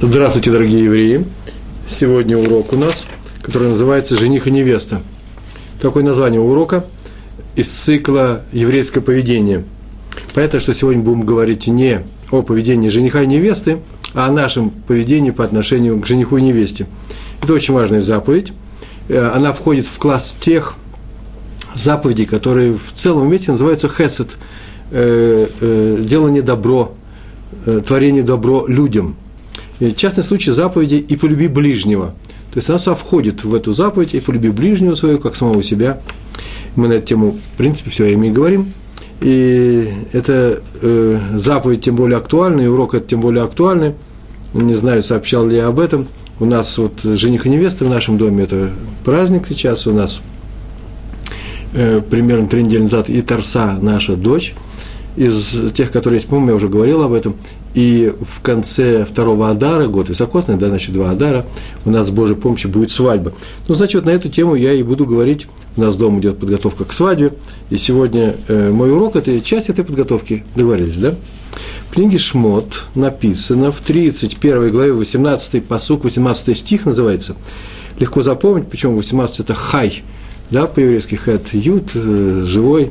Здравствуйте, дорогие евреи! Сегодня урок у нас, который называется «Жених и невеста». Такое название урока из цикла «Еврейское поведение». Понятно, что сегодня будем говорить не о поведении жениха и невесты, а о нашем поведении по отношению к жениху и невесте. Это очень важная заповедь. Э, она входит в класс тех заповедей, которые в целом мире называются хесед э, э, – делание добро, творение добро людям – частный случай заповеди «и полюби ближнего». То есть она сюда входит в эту заповедь «и полюби ближнего своего, как самого себя». Мы на эту тему, в принципе, все время и говорим. И это э, заповедь тем более актуальна, и урок это тем более актуальный. Не знаю, сообщал ли я об этом. У нас вот жених и невеста в нашем доме – это праздник сейчас у нас. Э, примерно три недели назад и Тарса, наша дочь, из тех, которые есть, по-моему, я уже говорил об этом, и в конце второго Адара, год високосный, да, значит, два Адара, у нас с Божьей помощью будет свадьба. Ну, значит, вот на эту тему я и буду говорить. У нас дома идет подготовка к свадьбе, и сегодня э, мой урок – это часть этой подготовки. Договорились, да? В книге «Шмот» написано в 31 главе 18 посук, 18 стих называется. Легко запомнить, почему 18 – это «хай», да, по-еврейски «хэт», «ют», э, «живой»,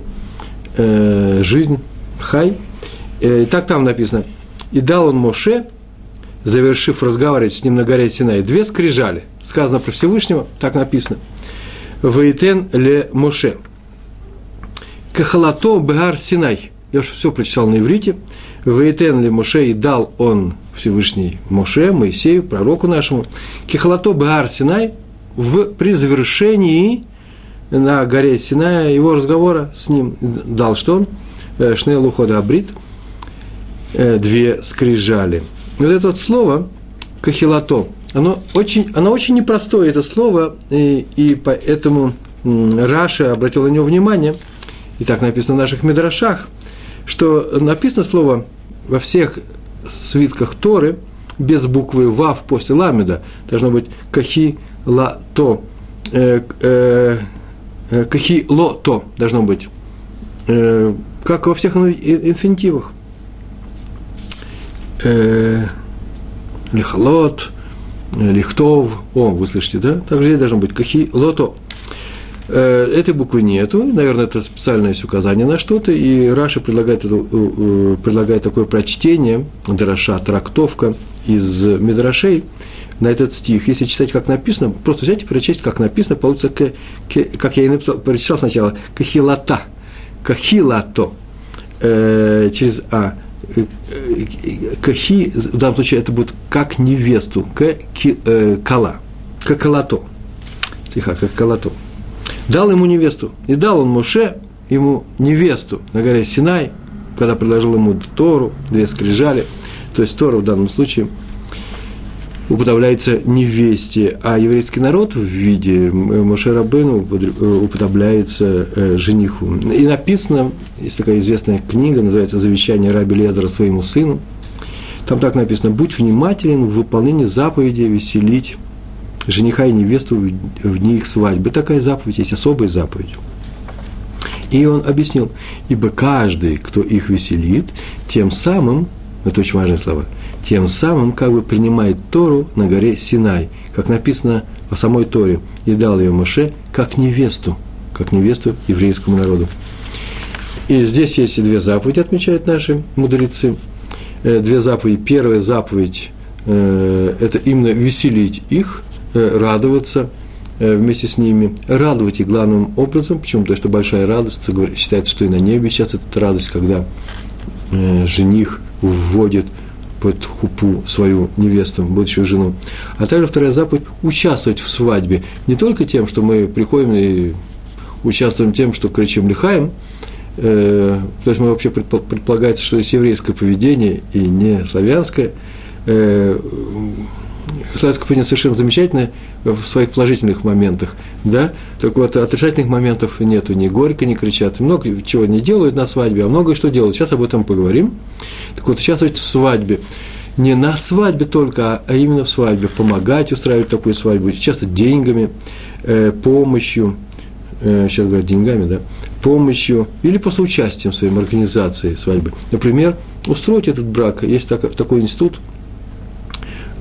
э, «жизнь», «хай». Э, и так там написано – и дал он Моше, завершив разговаривать с ним на горе Синай, две скрижали. Сказано про Всевышнего, так написано. Вейтен ле Моше. Кахалато Бегар Синай. Я уже все прочитал на иврите. Вейтен ле Моше и дал он Всевышний Моше, Моисею, пророку нашему. Кахалато Бегар Синай в, при завершении на горе Синая его разговора с ним дал что он? Э, Шнейлу Хода Абрит – Э, две скрижали. Вот это вот слово кахилато, оно очень, оно очень непростое, это слово, и, и поэтому Раша обратил на него внимание, и так написано в наших медрашах, что написано слово во всех свитках Торы без буквы Вав после ламеда, должно быть кахи ла то, э, э, э, кахи должно быть, э, как во всех инфинитивах э, лихлот, э, лихтов, о, вы слышите, да? Также здесь должно быть кахи, лото. Э, этой буквы нету, наверное, это специальное есть указание на что-то, и Раша предлагает, это, э, предлагает такое прочтение, Драша, трактовка из Медрашей, на этот стих. Если читать, как написано, просто взять и прочесть, как написано, получится, к, к, как я и написал, прочитал сначала, кахилата, кахилато, э, через А, кахи, в данном случае это будет как невесту, к э, кала, как калато, тихо, как калато. Дал ему невесту, и дал он Муше ему невесту на горе Синай, когда предложил ему Тору, две скрижали, то есть Тору в данном случае – уподобляется невесте, а еврейский народ в виде Мошерабыну уподобляется э, жениху. И написано, есть такая известная книга, называется «Завещание раби Лезера своему сыну». Там так написано «Будь внимателен в выполнении заповеди веселить жениха и невесту в дни их свадьбы». Такая заповедь есть, особая заповедь. И он объяснил, ибо каждый, кто их веселит, тем самым, это очень важные слова – тем самым как бы принимает Тору на горе Синай, как написано о самой Торе, и дал ее Моше как невесту, как невесту еврейскому народу. И здесь есть две заповеди, отмечают наши мудрецы. Э, две заповеди. Первая заповедь э, – это именно веселить их, э, радоваться вместе с ними, радовать их главным образом. Почему? Потому что большая радость, считается, что и на небе сейчас это радость, когда жених вводит – под хупу свою невесту, будущую жену. А также вторая заповедь – участвовать в свадьбе. Не только тем, что мы приходим и участвуем тем, что кричим лихаем, э, то есть мы вообще предполагается, что есть еврейское поведение и не славянское, э, славянское поведение совершенно замечательное в своих положительных моментах, да, так вот, отрицательных моментов нету, ни горько не кричат, много чего не делают на свадьбе, а многое что делают, сейчас об этом поговорим. Так вот, участвовать в свадьбе, не на свадьбе только, а именно в свадьбе, помогать устраивать такую свадьбу, часто деньгами, э, помощью, э, сейчас говорят деньгами, да, помощью или просто участием в своей организации свадьбы. Например, устроить этот брак, есть так, такой институт –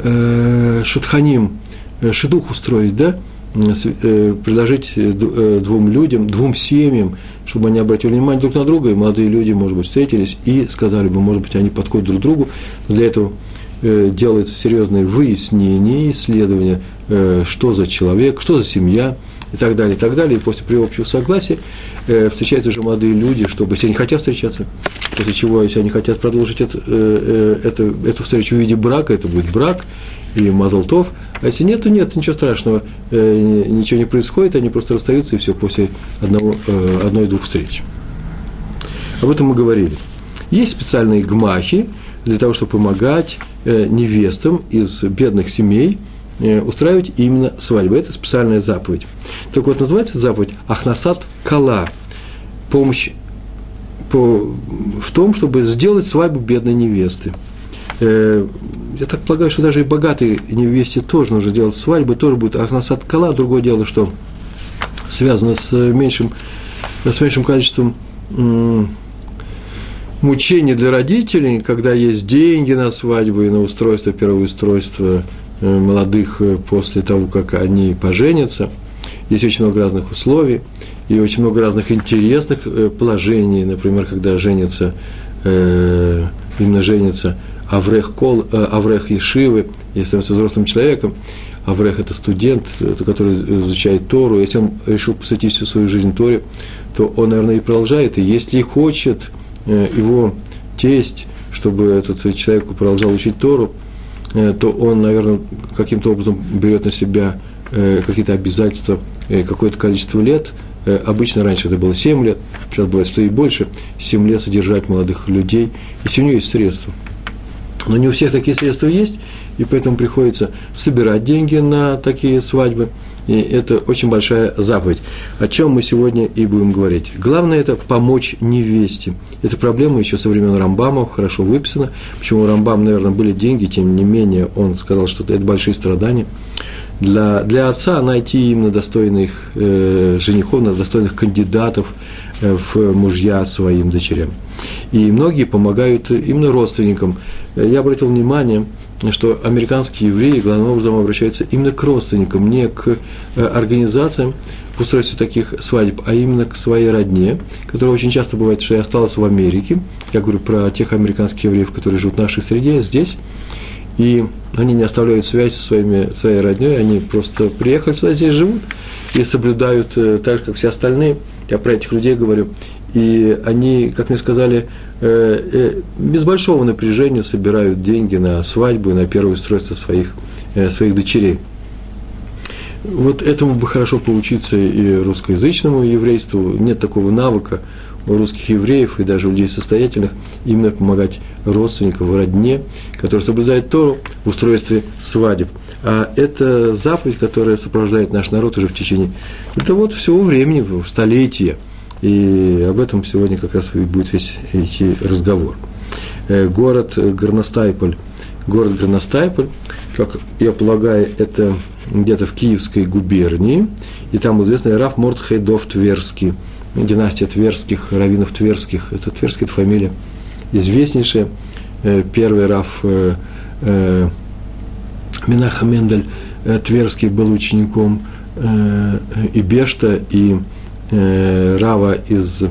э, шутханим, э, шедух устроить, да, э, предложить э, э, двум людям, двум семьям, чтобы они обратили внимание друг на друга, и молодые люди, может быть, встретились и сказали бы, может быть, они подходят друг другу. Для этого делается серьезное выяснение, исследование, что за человек, что за семья – и так далее, и так далее. И после приобщего согласия э, встречаются уже молодые люди, чтобы, если они хотят встречаться, после чего, если они хотят продолжить это, э, э, это, эту встречу в виде брака, это будет брак и мазалтов. А если нет, то нет, ничего страшного, э, ничего не происходит, они просто расстаются, и все, после одного, э, одной-двух встреч. Об этом мы говорили. Есть специальные гмахи для того, чтобы помогать э, невестам из бедных семей – устраивать именно свадьбу. Это специальная заповедь. Так вот, называется заповедь Ахнасат Кала. Помощь по, в том, чтобы сделать свадьбу бедной невесты. Э, я так полагаю, что даже и богатой невесте тоже нужно делать свадьбу, тоже будет Ахнасат Кала. Другое дело, что связано с меньшим, с меньшим количеством мучений для родителей, когда есть деньги на свадьбу и на устройство, первое устройство – Э, молодых э, после того, как они поженятся. Есть очень много разных условий и очень много разных интересных э, положений. Например, когда женится, именно женится Аврех, Кол, Аврех Ешивы, если становится взрослым человеком, Аврех – это студент, который изучает Тору. Если он решил посвятить всю свою жизнь Торе, то он, наверное, и продолжает. И если хочет его тесть, чтобы этот человек продолжал учить Тору, Э, то он, наверное, каким-то образом берет на себя э, какие-то обязательства э, какое-то количество лет. Обычно раньше это было 7 лет, сейчас бывает, что и больше, 7 лет содержать молодых людей, если у него есть средства. Но не у всех такие средства есть, и поэтому приходится собирать деньги на такие свадьбы – и это очень большая заповедь. О чем мы сегодня и будем говорить. Главное – это помочь невесте. Эта проблема еще со времен Рамбама хорошо выписана. Почему у Рамбама, наверное, были деньги, тем не менее, он сказал, что это большие страдания. Для, для отца найти именно достойных э, женихов, достойных кандидатов э, в мужья своим дочерям. И многие помогают именно родственникам. Я обратил внимание – что американские евреи главным образом обращаются именно к родственникам, не к э, организациям в устройстве таких свадеб, а именно к своей родне, которая очень часто бывает, что и осталась в Америке. Я говорю про тех американских евреев, которые живут в нашей среде, здесь. И они не оставляют связь со своими, своей родней, они просто приехали сюда, здесь живут и соблюдают э, так же, как все остальные. Я про этих людей говорю. И они, как мне сказали, Э, э, без большого напряжения собирают деньги на свадьбу и на первое устройство своих, э, своих дочерей. Вот этому бы хорошо поучиться и русскоязычному еврейству. Нет такого навыка у русских евреев и даже у людей состоятельных именно помогать родственникам, родне, которые соблюдают Тору в устройстве свадеб. А это заповедь, которая сопровождает наш народ уже в течение это вот всего времени, столетия – и об этом сегодня как раз будет весь идти разговор. Э, город Горностайполь. Город Горностайполь, как я полагаю, это где-то в Киевской губернии, и там известный Раф Мортхейдов Тверский, династия Тверских, раввинов Тверских, это Тверский, это фамилия известнейшая, э, первый Раф э, Минаха Мендель Тверский был учеником и Бешта, и э, Рава из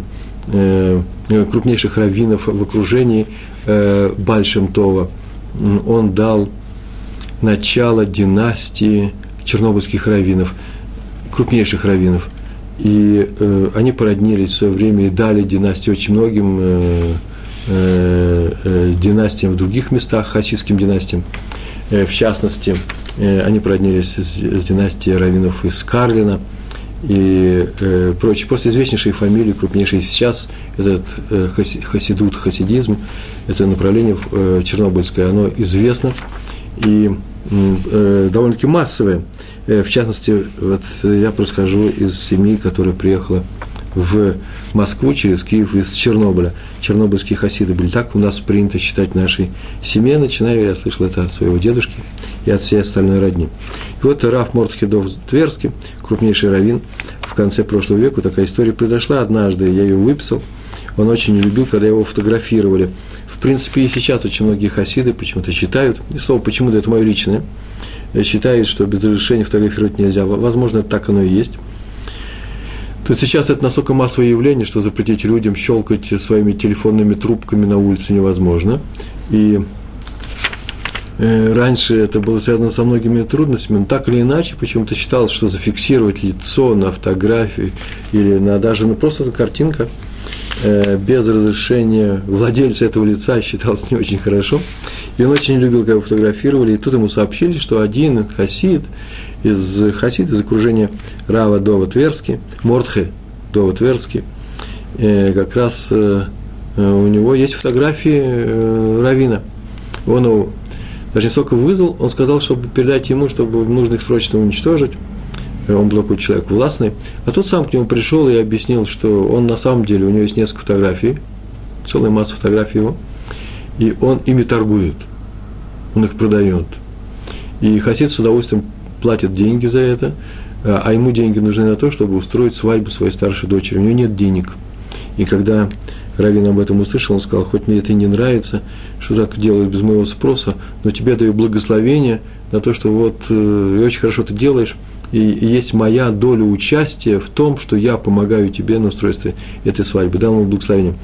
э, крупнейших раввинов в окружении э, Бальшемтова. Он дал начало династии чернобыльских раввинов, крупнейших раввинов. И э, они породнились в свое время и дали династию очень многим э, э, э, династиям в других местах, хасидским династиям. Э, в частности, э, они породнились с, с династией раввинов из Карлина – и э, прочие. Просто известнейшие фамилии, крупнейшие сейчас, этот э, хасидут, хасидизм, это направление э, чернобыльское, оно известно и э, довольно-таки массовое. Э, в частности, вот я происхожу из семьи, которая приехала в Москву через Киев из Чернобыля. Чернобыльские хасиды были. Так у нас принято считать нашей семье, начиная, я слышал это от своего дедушки и от всей остальной родни. И вот Раф Мортхедов Тверский, крупнейший раввин, в конце прошлого века такая история произошла однажды, я ее выписал. Он очень не любил, когда его фотографировали в принципе, и сейчас очень многие хасиды почему-то считают, и слово почему-то это мое личное, считают, что без разрешения фотографировать нельзя. Возможно, так оно и есть. То есть сейчас это настолько массовое явление, что запретить людям щелкать своими телефонными трубками на улице невозможно. И э, раньше это было связано со многими трудностями, но так или иначе почему-то считалось, что зафиксировать лицо на фотографии или на, даже на просто на картинка э, без разрешения владельца этого лица считалось не очень хорошо. И он очень любил, когда его фотографировали, и тут ему сообщили, что один хасид из хасид, из окружения Рава Дова Тверски, Мортхе Дова Тверски, э, как раз э, у него есть фотографии э, Равина. Он его даже не столько вызвал, он сказал, чтобы передать ему, чтобы нужно их срочно уничтожить. Он был такой человек властный. А тот сам к нему пришел и объяснил, что он на самом деле, у него есть несколько фотографий, целая масса фотографий его, и он ими торгует, он их продает. И Хасид с удовольствием платит деньги за это, а, а ему деньги нужны на то, чтобы устроить свадьбу своей старшей дочери. У него нет денег. И когда Равин об этом услышал, он сказал, хоть мне это и не нравится, что так делают без моего спроса, но тебе даю благословение на то, что вот э, очень хорошо ты делаешь, и, есть моя доля участия в том, что я помогаю тебе на устройстве этой свадьбы, дал ему благословение.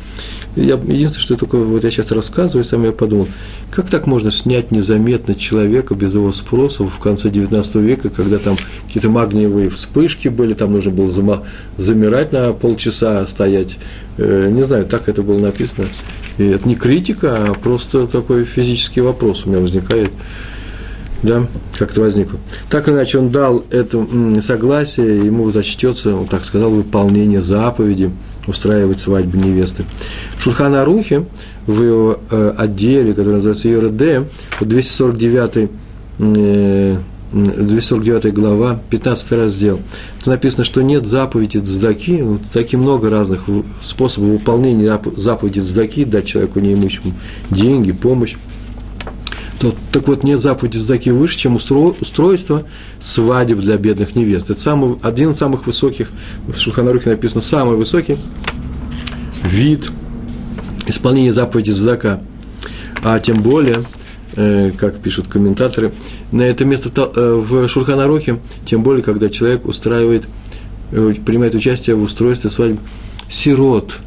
Я, единственное, что только вот я сейчас рассказываю, сам я подумал, как так можно снять незаметно человека без его спроса в конце 19 века, когда там какие-то магниевые вспышки были, там нужно было зама, замирать на полчаса, стоять. Э, не знаю, так это было написано. И это не критика, а просто такой физический вопрос у меня возникает. Да, как это возникло. Так или иначе, он дал это согласие, ему зачтется, он так сказал, выполнение заповеди – устраивать свадьбу невесты. В Шульхана Арухе, в его э, отделе, который называется ЮРД, 249 э, 249 глава, 15 раздел. Тут написано, что нет заповеди цдаки, вот таки много разных способов выполнения заповеди цдаки, дать человеку неимущему деньги, помощь то, так вот, нет заповеди сдаки выше, чем устро, устройство свадеб для бедных невест. Это самый, один из самых высоких, в Шуханарухе написано, самый высокий вид исполнения заповеди сдака. А тем более, э, как пишут комментаторы, на это место э, в Шурханарухе, тем более, когда человек устраивает, э, принимает участие в устройстве свадьбы сирот,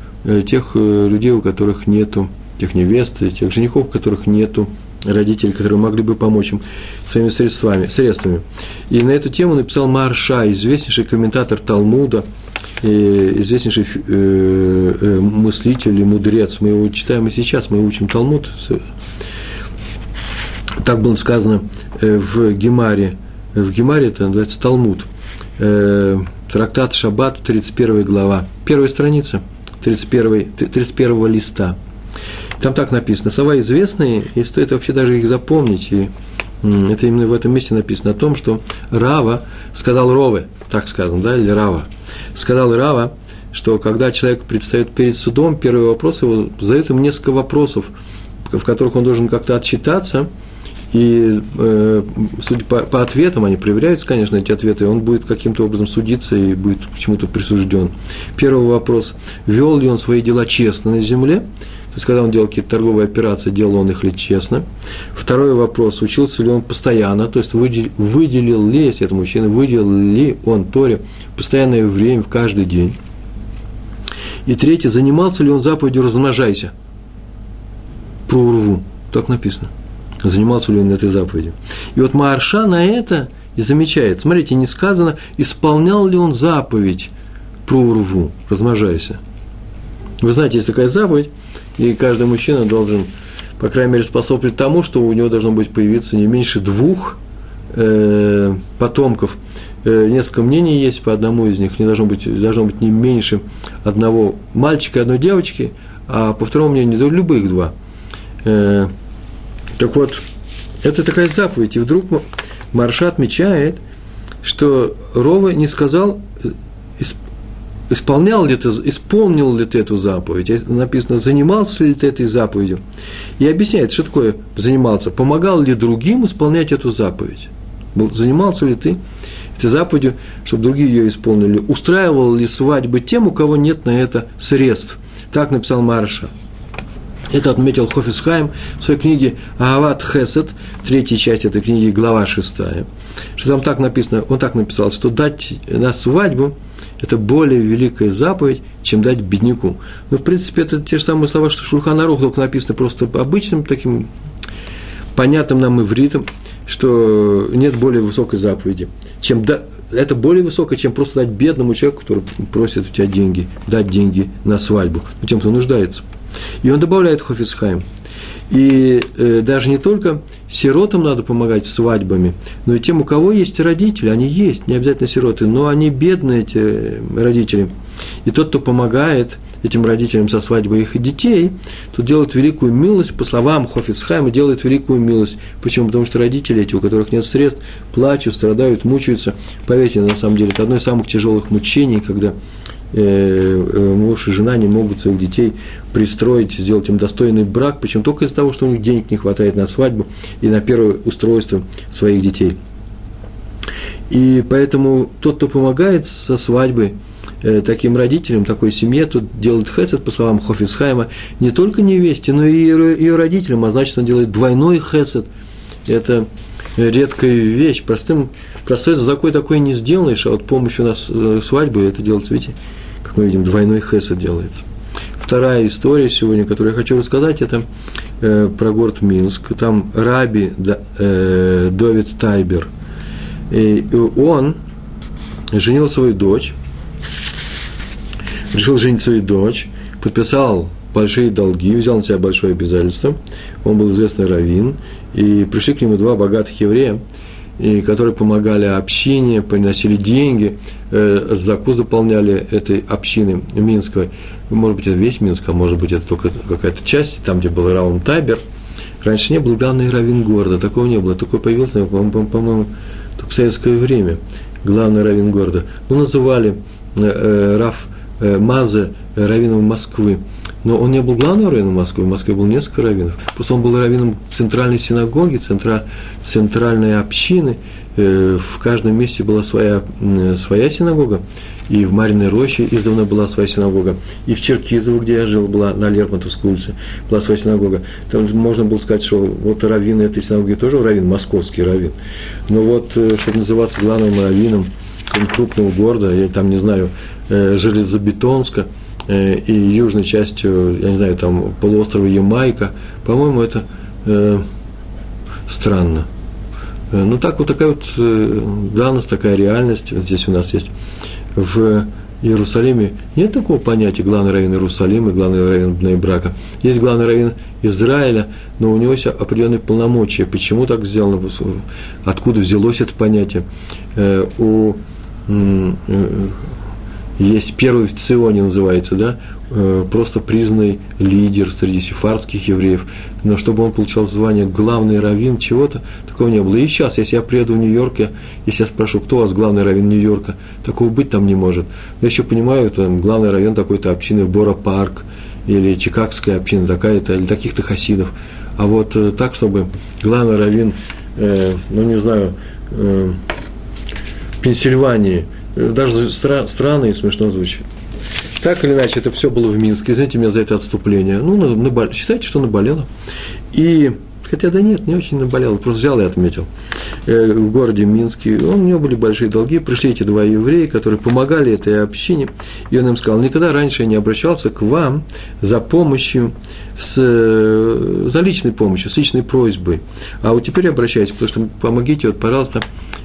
тех людей, у которых нету, тех невест, тех женихов, у которых нету родителей, которые могли бы помочь им своими средствами. средствами. И на эту тему написал Марша, известнейший комментатор Талмуда, известнейший э, э, мыслитель и мудрец. Мы его читаем и сейчас, мы учим Талмуд. Так было сказано э, в Гемаре. В Гемаре это называется Талмуд. Трактат Шаббат, 31 глава. Первая страница, 31, 31 листа – там так написано. Слова известные, и стоит вообще даже их запомнить. И это именно в этом месте написано о том, что Рава сказал Рове, так сказано, да, или Рава, сказал Рава, что когда человек предстает перед судом, первый вопрос его задает ему несколько вопросов, в которых он должен как-то отчитаться, и э, судя по, по ответам, они проверяются, конечно, эти ответы, он будет каким-то образом судиться и будет к чему-то присужден. Первый вопрос, вел ли он свои дела честно на земле, то есть, когда он делал какие-то торговые операции, делал он их ли честно. Второй вопрос, учился ли он постоянно, то есть выделил, выделил ли, если это мужчина, выделил ли он Торе постоянное время в каждый день. И третье, занимался ли он заповедью «размножайся» про урву, так написано. Занимался ли он этой заповедью. И вот Марша на это и замечает. Смотрите, не сказано, исполнял ли он заповедь про урву, размножайся. Вы знаете, есть такая заповедь, и каждый мужчина должен, по крайней мере, способствовать тому, что у него должно быть появиться не меньше двух э, потомков. Э, несколько мнений есть по одному из них. Не должно быть, должно быть не меньше одного мальчика и одной девочки, а по второму мнению, любых два. Э, так вот, это такая заповедь. И вдруг Марша отмечает, что Рова не сказал исполнял ли ты, исполнил ли ты эту заповедь, написано, занимался ли ты этой заповедью. И объясняет, что такое занимался, помогал ли другим исполнять эту заповедь. Занимался ли ты этой заповедью, чтобы другие ее исполнили, устраивал ли свадьбы тем, у кого нет на это средств. Так написал Марша. Это отметил Хофисхайм в своей книге «Агават Хесед», третья часть этой книги, глава шестая. Что там так написано, он так написал, что дать на свадьбу – это более великая заповедь, чем дать бедняку. Ну, в принципе, это те же самые слова, что Шульханарух, только написано просто обычным таким понятным нам ивритом, что нет более высокой заповеди, чем да, это более высокое, чем просто дать бедному человеку, который просит у тебя деньги, дать деньги на свадьбу, ну, тем, кто нуждается. И он добавляет Хофицхайм. И э, даже не только сиротам надо помогать свадьбами, но и тем, у кого есть родители, они есть, не обязательно сироты, но они бедные, эти родители. И тот, кто помогает этим родителям со свадьбой их детей, то делает великую милость, по словам Хофицхайма, делает великую милость. Почему? Потому что родители эти, у которых нет средств, плачут, страдают, мучаются. Поверьте, на самом деле, это одно из самых тяжелых мучений, когда Э, э, муж и жена не могут своих детей пристроить, сделать им достойный брак, причем только из-за того, что у них денег не хватает на свадьбу и на первое устройство своих детей. И поэтому тот, кто помогает со свадьбой э, таким родителям, такой семье, тот делает хесед, по словам Хофицхайма, не только невесте, но и ее родителям, а значит, он делает двойной хесед. Это редкая вещь, простым, простой такой такой не сделаешь, а вот помощью нас свадьбы это делается, видите, как мы видим, двойной хесед делается. Вторая история сегодня, которую я хочу рассказать, это э, про город Минск. Там Раби да, э, Довид Тайбер. И он женил свою дочь, решил женить свою дочь, подписал большие долги, взял на себя большое обязательство. Он был известный раввин, и пришли к нему два богатых еврея, и которые помогали общине, приносили деньги, заку заполняли этой общины Минской. Может быть, это весь Минск, а может быть, это только какая-то часть, там, где был Раун Табер. Раньше не был главный раввин города, такого не было. Такой появился, по-моему, по только в советское время. Главный раввин города. Ну, называли э, э, Раф э, Мазе раввином Москвы но он не был главным раввином Москвы, в Москве был несколько раввинов. Просто он был раввином центральной синагоги, центра, центральной общины. Э, в каждом месте была своя, своя синагога. И в Мариной роще издавна была своя синагога. И в Черкизово, где я жил, была на Лермонтовской улице, была своя синагога. Там можно было сказать, что вот раввин этой синагоги тоже раввин, московский раввин. Но вот, э, чтобы называться главным раввином крупного города, я там не знаю, э, железобетонска – Э, и южной частью, я не знаю, там полуострова Ямайка, по-моему, это э, странно. Э, ну, так вот такая вот э, данность, такая реальность, вот здесь у нас есть в Иерусалиме нет такого понятия главный район Иерусалима, главный район Брака. Есть главный район Израиля, но у него есть определенные полномочия. Почему так сделано? Откуда взялось это понятие? У есть первый в Ционе называется, да, э, просто признанный лидер среди сефардских евреев, но чтобы он получал звание главный раввин чего-то, такого не было. И сейчас, если я приеду в Нью-Йорк, если я спрошу, кто у вас главный раввин Нью-Йорка, такого быть там не может. Я еще понимаю, там главный район такой-то общины Бора-парк, или Чикагская община такая-то, или таких-то хасидов. А вот э, так, чтобы главный раввин, э, ну не знаю, э, Пенсильвании – даже стра- странно и смешно звучит. Так или иначе, это все было в Минске. Извините меня за это отступление. Ну, набол... считайте, что наболело. И, хотя да нет, не очень наболело, просто взял и отметил. Э, в городе Минске, у него были большие долги, пришли эти два еврея, которые помогали этой общине, и он им сказал, никогда раньше я не обращался к вам за помощью, с, за личной помощью, с личной просьбой, а вот теперь обращаюсь, потому что помогите, вот, пожалуйста,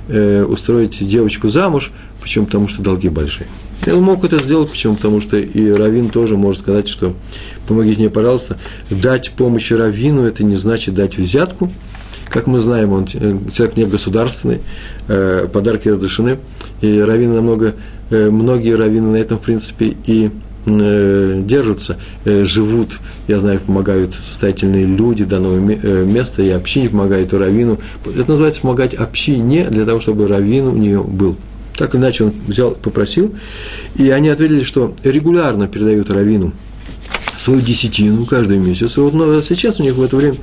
э, устроить девочку замуж, почему? Потому что долги большие. И он мог это сделать, почему? Потому что и Равин тоже может сказать, что помогите мне, пожалуйста, дать помощь Равину, это не значит дать взятку, как мы знаем, он э, человек не государственный, э, подарки разрешены, и раввины намного, э, многие раввины на этом, в принципе, и держатся, живут, я знаю, помогают состоятельные люди данного места, и общине помогает, и раввину. Это называется помогать общине для того, чтобы раввин у нее был. Так или иначе он взял, попросил, и они ответили, что регулярно передают раввину свою десятину каждый месяц. Вот но сейчас у них в это время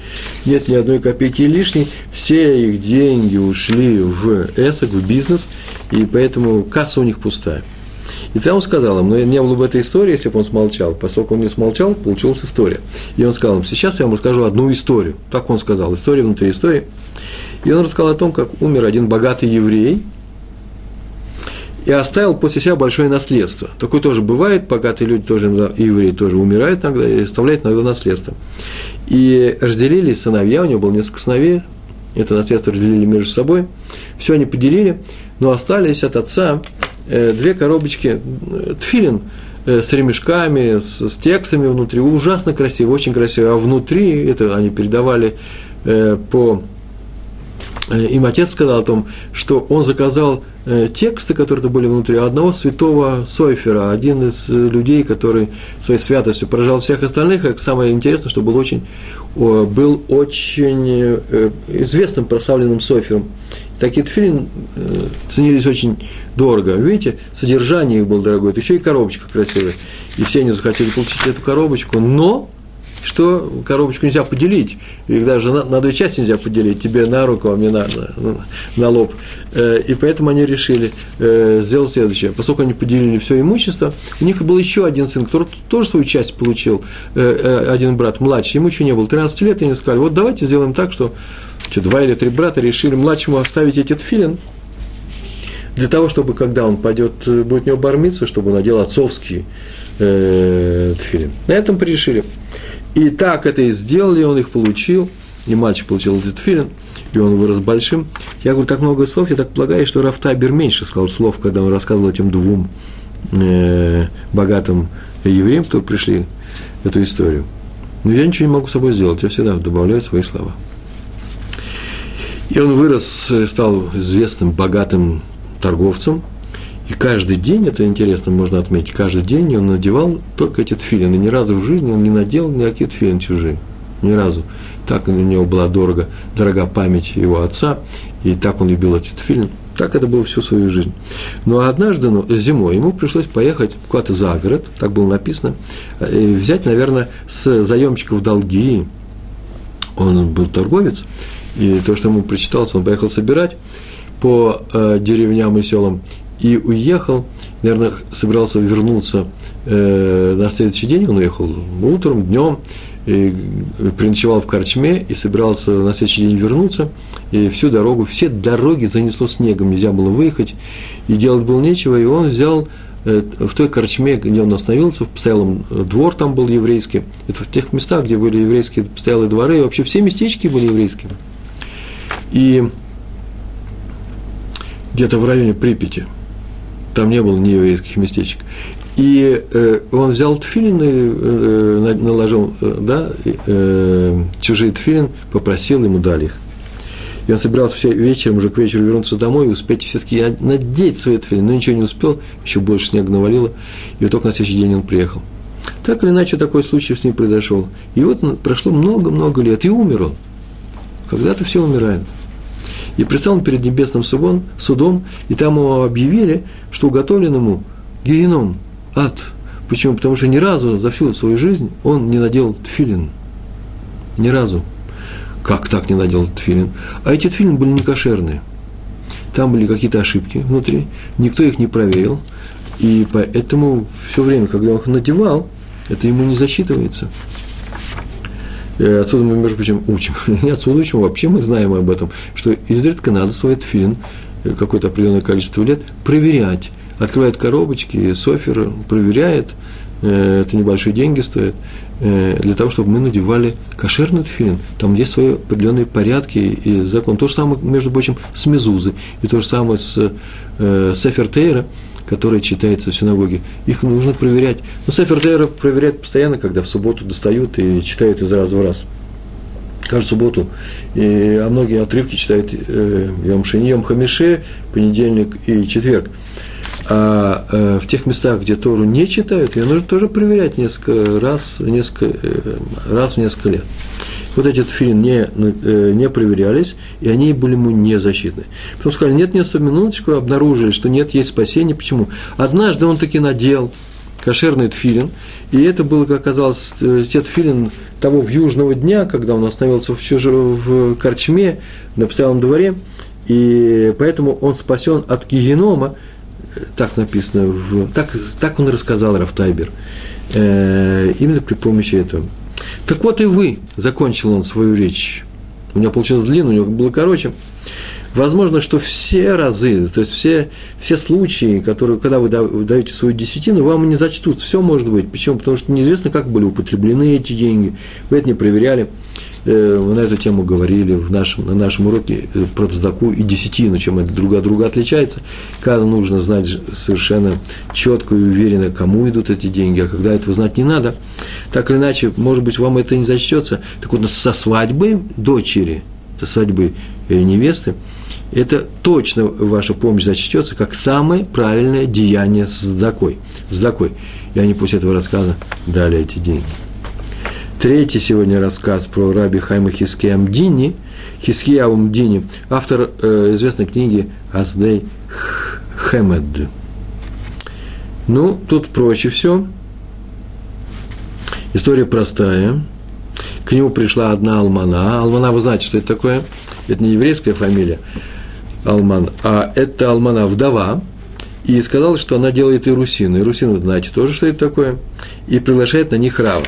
нет ни одной копейки лишней, все их деньги ушли в эсок, в бизнес, и поэтому касса у них пустая. И там он сказал им, но не было бы этой истории, если бы он смолчал. Поскольку он не смолчал, получилась история. И он сказал им, сейчас я вам расскажу одну историю. Так он сказал, история внутри истории. И он рассказал о том, как умер один богатый еврей, и оставил после себя большое наследство. Такое тоже бывает, богатые люди тоже, евреи тоже умирают иногда и оставляют иногда наследство. И разделили сыновья, у него было несколько сыновей, это наследство разделили между собой, все они поделили, но остались от отца э, две коробочки э, тфилин э, с ремешками, с, с текстами внутри, ужасно красиво, очень красиво, а внутри, это они передавали по им отец сказал о том, что он заказал тексты, которые были внутри, одного святого Сойфера, один из людей, который своей святостью поражал всех остальных, и самое интересное, что был очень, был очень известным прославленным Сойфером такие тфилин э, ценились очень дорого. Видите, содержание их было дорогое, это еще и коробочка красивая. И все они захотели получить эту коробочку, но что коробочку нельзя поделить, их даже на, на две части нельзя поделить, тебе на руку, а мне на, на, на лоб. Э, и поэтому они решили э, сделать следующее. Поскольку они поделили все имущество, у них был еще один сын, который тоже свою часть получил, один брат младший, ему еще не было 13 лет, и они сказали, вот давайте сделаем так, что что два или три брата решили младшему оставить этот филин, для того, чтобы, когда он пойдет, э, будет у него бормиться, чтобы он надел отцовский э, тфилин. На этом порешили. И так это и сделали, он их получил, и мальчик получил этот филин, и он вырос большим. Я говорю, так много слов, я так полагаю, что Рафтабер меньше сказал слов, когда он рассказывал этим двум э, богатым евреям, кто пришли эту историю. Но я ничего не могу с собой сделать, я всегда добавляю свои слова. И он вырос, э, стал известным, богатым торговцем. И каждый день, это интересно, можно отметить, каждый день он надевал только эти тфилины. Ни разу в жизни он не надел никакие тфилины чужие. Ни разу. Так у него была дорого, дорога память его отца, и так он любил эти тфилин. Так это было всю свою жизнь. Но однажды ну, зимой ему пришлось поехать куда-то за город, так было написано, э, и взять, наверное, с заемщиков долги. Он был торговец, и то, что ему прочиталось, он поехал собирать по э, деревням и селам и уехал, наверное, собирался вернуться э, на следующий день, он уехал утром, днем, и переночевал в Корчме и собирался на следующий день вернуться, и всю дорогу, все дороги занесло снегом, нельзя было выехать, и делать было нечего, и он взял э, в той корчме, где он остановился, в постоялом э, двор там был еврейский, это в тех местах, где были еврейские постоялые дворы, и вообще все местечки были еврейские. И где-то в районе Припяти, там не было ни еврейских местечек. И э, он взял тфилин и э, наложил, э, да, э, чужие тфилин, попросил, ему дали их. И он собирался все вечером, уже к вечеру вернуться домой и успеть все-таки надеть свои тфилин, но ничего не успел, еще больше снега навалило, и вот только на следующий день он приехал. Так или иначе, такой случай с ним произошел. И вот прошло много-много лет, и умер он. Когда-то все умирают и предстал он перед небесным судом, судом, и там ему объявили, что уготовлен ему геном, ад. Почему? Потому что ни разу за всю свою жизнь он не надел тфилин. Ни разу. Как так не надел тфилин? А эти тфилин были не кошерные. Там были какие-то ошибки внутри, никто их не проверил, и поэтому все время, когда он их надевал, это ему не засчитывается. Э, отсюда мы, между прочим, учим. Не отсюда учим, вообще мы знаем об этом, что изредка надо свой тфилин э, какое-то определенное количество лет проверять. Открывает коробочки, софер проверяет, э, это небольшие деньги стоит, для того, чтобы мы надевали кошерный тфилин. Там есть свои определенные порядки и закон. То же самое, между прочим, с мезузы, и то же самое с э, Сефер Тейра – которые читаются в синагоге, их нужно проверять. Ну, Сефер Тейра проверяют постоянно, когда в субботу достают и читают из раза в раз. Каждую субботу. И, а многие отрывки читают э, Йом Шини, Йом Хамише, понедельник и четверг. А э, в тех местах, где Тору не читают, ее нужно тоже проверять несколько раз, несколько, э, раз в несколько лет вот эти тфилин не, э, не проверялись, и они были ему незащитны. Потом сказали, нет, нет, сто минуточку, обнаружили, что нет, есть спасение. Почему? Однажды он таки надел кошерный тфилин, и это было, как оказалось, те тфилин того южного дня, когда он остановился в, чуж... в корчме на постоялом дворе, и поэтому он спасен от гигенома, так написано, в, так, так он рассказал Рафтайбер, э, именно при помощи этого. Так вот и вы, закончил он свою речь. У меня получилось длинно, у него было короче. Возможно, что все разы, то есть все, все случаи, которые, когда вы даете свою десятину, вам не зачтут. Все может быть. Почему? Потому что неизвестно, как были употреблены эти деньги. Вы это не проверяли. Э, мы на эту тему говорили в нашем, на нашем уроке э, про цдаку и десятину, чем это друг от друга отличается. Когда нужно знать совершенно четко и уверенно, кому идут эти деньги, а когда этого знать не надо. Так или иначе, может быть, вам это не зачтется. Так вот, со свадьбы дочери, со свадьбы э, невесты, это точно ваша помощь зачтется как самое правильное деяние с сдакой. С. И они после этого рассказа дали эти деньги. Третий сегодня рассказ про раби Хайма Хиския Амдини, Хиския Амдини, автор э, известной книги Аздей Хемед. Ну, тут проще все. История простая. К нему пришла одна алмана. Алмана, вы знаете, что это такое? Это не еврейская фамилия Алман, а это Алмана вдова. И сказала, что она делает ирусин. Ирусин, вы знаете тоже, что это такое. И приглашает на них Рава.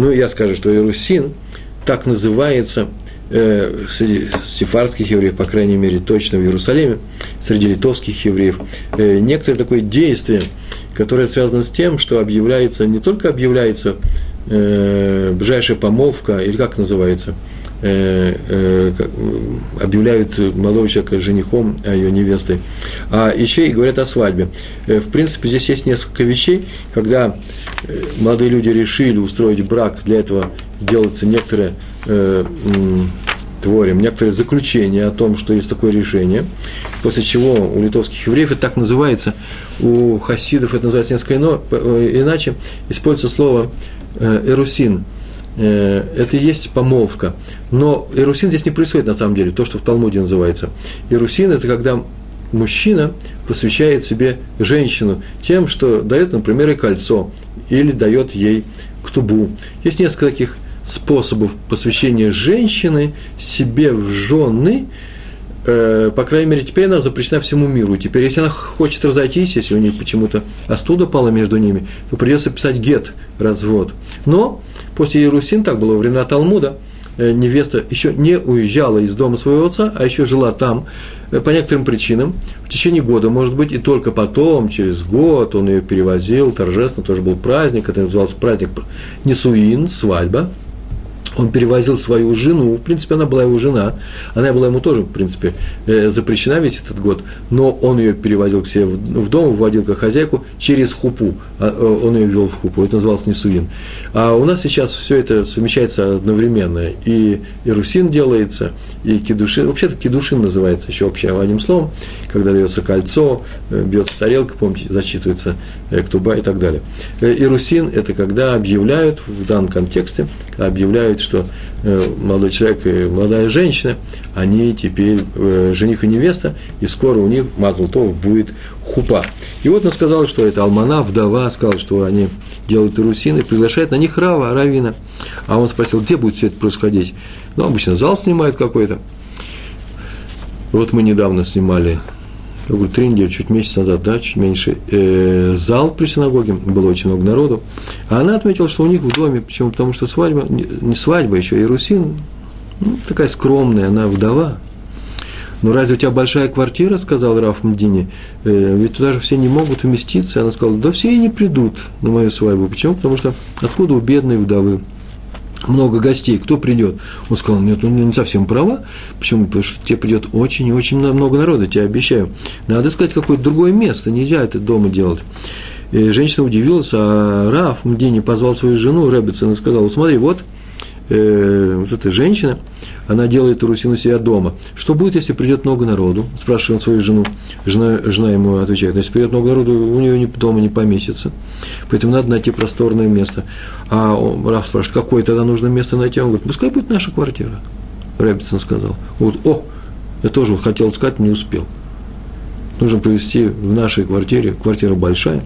Ну, я скажу, что Иерусин так называется э, среди сефардских евреев, по крайней мере, точно в Иерусалиме, среди литовских евреев, э, некоторое такое действие, которое связано с тем, что объявляется, не только объявляется э, ближайшая помолвка, или как называется – объявляют молодого человека женихом, а ее невестой, а еще и говорят о свадьбе. Э, в принципе, здесь есть несколько вещей, когда молодые люди решили устроить брак, для этого делается некоторое творим некоторые заключения о том, что есть такое решение, после чего у литовских евреев это так называется, у хасидов это называется несколько иначе, используется слово эрусин – Э, это и есть помолвка. Но ирусин здесь не происходит на самом деле, то, что в Талмуде называется. Ирусин – это когда мужчина посвящает себе женщину тем, что дает, например, ей кольцо или дает ей ктубу. Есть несколько таких способов посвящения женщины себе в жены, э, по крайней мере, теперь она запрещена всему миру. Теперь, если она хочет разойтись, если у нее почему-то остуда пала между ними, то придется писать гет, развод. Но После Иерусин, так было во времена Талмуда, э, невеста еще не уезжала из дома своего отца, а еще жила там э, по некоторым причинам, в течение года, может быть, и только потом, через год, он ее перевозил торжественно, тоже был праздник, это назывался праздник Несуин, свадьба – он перевозил свою жену, в принципе, она была его жена, она была ему тоже, в принципе, э, запрещена весь этот год, но он ее перевозил к себе в дом, вводил как хозяйку через хупу, а, э, он ее ввел в хупу, это называлось несуин. А у нас сейчас все это совмещается одновременно, и ирусин делается, и кедушин, вообще-то кедушин называется еще общим одним словом, когда дается кольцо, э, бьется тарелка, помните, зачитывается ктуба и так далее. Ирусин – это когда объявляют, в данном контексте, объявляют что э, молодой человек и молодая женщина, они теперь э, жених и невеста, и скоро у них Мазлтов будет хупа. И вот он сказал, что это Алмана, вдова, сказал, что они делают ирусины, приглашает на них Рава, Равина. А он спросил, где будет все это происходить? Ну, обычно зал снимают какой-то. Вот мы недавно снимали я говорю, три недели, чуть месяц назад, да, чуть меньше, э, зал при синагоге, было очень много народу. А она отметила, что у них в доме, почему? Потому что свадьба, не свадьба, еще и Русин, ну, такая скромная, она вдова. Но разве у тебя большая квартира, сказал Раф Мдини, э, ведь туда же все не могут вместиться. Она сказала, да все и не придут на мою свадьбу. Почему? Потому что откуда у бедной вдовы? Много гостей, кто придет? Он сказал, нет, он не совсем права. Почему? Потому что тебе придет очень и очень много народа, я обещаю. Надо искать какое-то другое место, нельзя это дома делать. И женщина удивилась, а Раф Мдени позвал свою жену Рэббитсон и сказал, смотри, вот, э, вот эта женщина, она делает русину себя дома. Что будет, если придет много народу? Спрашивает он свою жену. Жена, жена ему отвечает, если придет много народу, у нее дома не поместится. Поэтому надо найти просторное место. А Раф спрашивает, какое тогда нужно место найти? Он говорит, пускай будет наша квартира. Рэббитсон сказал. Вот, о, я тоже хотел сказать, не успел. Нужно провести в нашей квартире, квартира большая,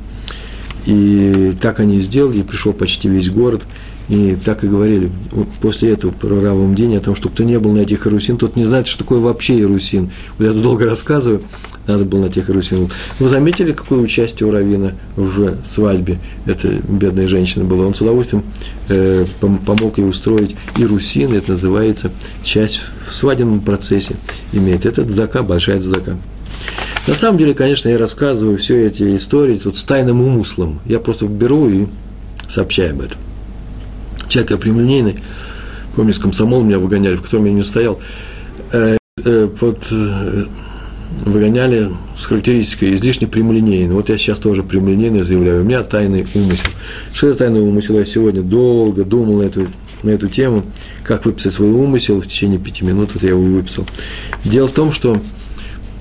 и так они сделали, и пришел почти весь город, И так и говорили после этого про Равом День о том, что кто не был на этих Иерусин, тот не знает, что такое вообще Иерусин. Вот я тут долго рассказываю, надо было на тех Иерусин. Вы заметили, какое участие у Равина в свадьбе? Это бедная женщина была. Он с удовольствием э, помог ей устроить Иерусин, это называется часть в свадебном процессе имеет. Это дзака, большая дзака. На самом деле, конечно, я рассказываю все эти истории тут с тайным умыслом. Я просто беру и сообщаю об этом я прямолинейный, помню, с комсомолом меня выгоняли, в котором я не стоял, э, э, под, э, выгоняли с характеристикой излишне прямолинейный. Вот я сейчас тоже прямолинейно заявляю, у меня тайный умысел. Что это тайный умысел? Я сегодня долго думал на эту, на эту тему, как выписать свой умысел, в течение пяти минут вот я его выписал. Дело в том, что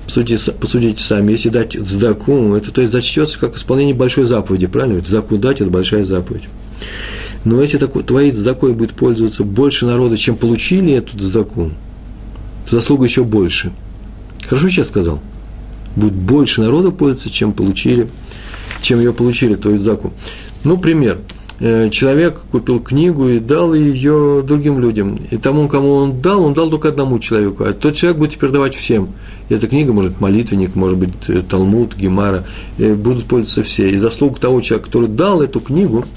Посудите, посудите сами, если дать цдаку, это то есть зачтется как исполнение большой заповеди, правильно? Ведь цдаку дать – это большая заповедь. Но если такой, твоей цдакой будет пользоваться больше народа, чем получили эту цдаку, то заслуга еще больше. Хорошо сейчас сказал? Будет больше народа пользоваться, чем получили, чем ее получили, твою цдаку. Ну, пример. Э, человек купил книгу и дал ее другим людям. И тому, кому он дал, он дал только одному человеку. А тот человек будет теперь давать всем. И эта книга, может, молитвенник, может быть, э, Талмуд, Гемара, э, будут пользоваться все. И заслуга того человека, который дал эту книгу –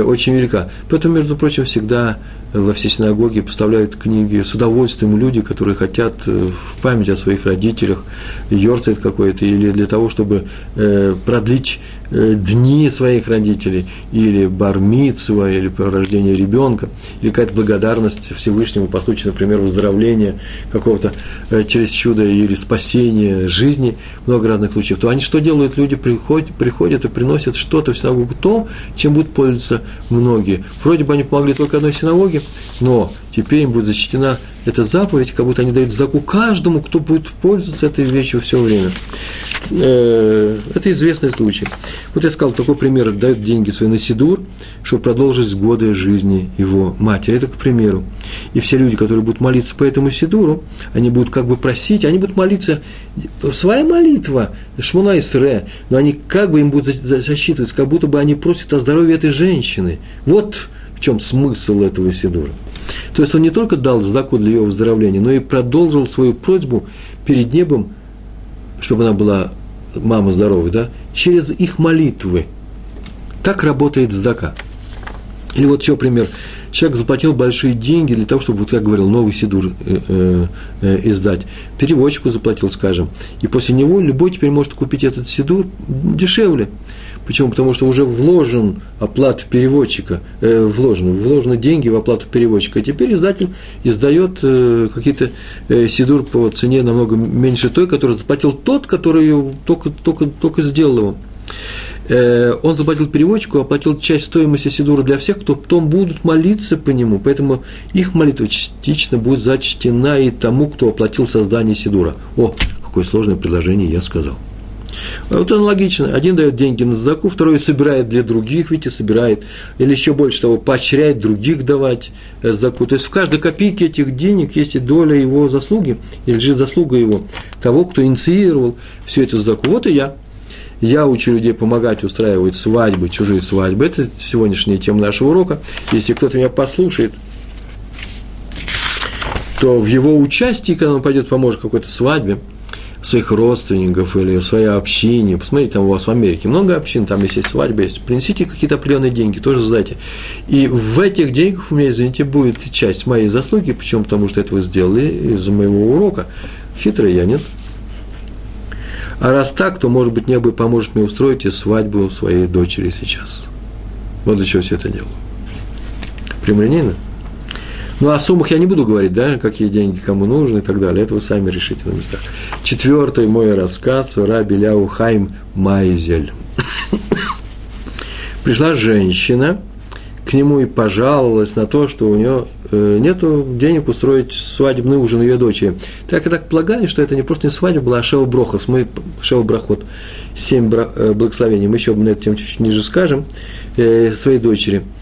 очень велика. Поэтому, между прочим, всегда во все синагоги поставляют книги с удовольствием люди, которые хотят э, в память о своих родителях, йорцает какой-то, или для того, чтобы э, продлить дни своих родителей, или бармитсова, или по рождению ребенка, или какая-то благодарность Всевышнему по случаю, например, выздоровления какого-то через чудо или спасения жизни, много разных случаев, то они что делают? Люди приходят, приходят и приносят что-то в синагогу, то, чем будут пользоваться многие. Вроде бы они помогли только одной синагоге, но теперь им будет защищена эта заповедь, как будто они дают знаку каждому, кто будет пользоваться этой вещью все время. Э, это известный случай. Вот я сказал, такой пример, дают деньги свои на Сидур, чтобы продолжить годы жизни его матери. Это к примеру. И все люди, которые будут молиться по этому Сидуру, они будут как бы просить, они будут молиться, своя молитва, Шмуна Исре, но они как бы им будут засчитываться, как будто бы они просят о здоровье этой женщины. Вот чем смысл этого Сидура. То есть он не только дал сдаку для ее выздоровления, но и продолжил свою просьбу перед небом, чтобы она была мама здоровой, да, через их молитвы. Так работает сдака. Или вот еще пример. Человек заплатил большие деньги для того, чтобы, вот как говорил, новый сидур э, э, э, издать. Переводчику заплатил, скажем. И после него любой теперь может купить этот сидур дешевле. Почему? Потому что уже вложен оплата переводчика, э, вложены, вложены деньги в оплату переводчика. И теперь издатель издает э, какие-то э, сидур по цене намного меньше той, которую заплатил тот, который только, только, только сделал его. Э, он заплатил переводчику, оплатил часть стоимости сидура для всех, кто потом будут молиться по нему. Поэтому их молитва частично будет зачтена и тому, кто оплатил создание сидура. О, какое сложное предложение я сказал. Вот аналогично. Один дает деньги на задаку, второй собирает для других, видите, собирает. Или еще больше того, поощряет других давать задаку. То есть в каждой копейке этих денег есть и доля его заслуги, и лежит заслуга его, того, кто инициировал всю эту задаку. Вот и я. Я учу людей помогать устраивать свадьбы, чужие свадьбы. Это сегодняшняя тема нашего урока. Если кто-то меня послушает, то в его участии, когда он пойдет поможет какой-то свадьбе, своих родственников или в своей общине. Посмотрите, там у вас в Америке много общин, там есть свадьба, есть. Принесите какие-то определенные деньги, тоже сдайте. И в этих деньгах у меня, извините, будет часть моей заслуги, почему? Потому что это вы сделали из-за моего урока. Хитрый я, нет? А раз так, то, может быть, небо поможет мне устроить и свадьбу своей дочери сейчас. Вот для чего все это делаю. Прямолинейно? Ну, о суммах я не буду говорить, да, какие деньги кому нужны и так далее. Это вы сами решите на местах. Четвертый мой рассказ Раби Ляу Хайм Майзель. Пришла женщина к нему и пожаловалась на то, что у нее э, нет денег устроить свадебный ужин ее дочери. Так я так полагаю, что это не просто не свадьба была, а Шева Брохос, мы Шева Брахот, семь э, благословений, мы еще на эту тему чуть-чуть ниже скажем, э, своей дочери –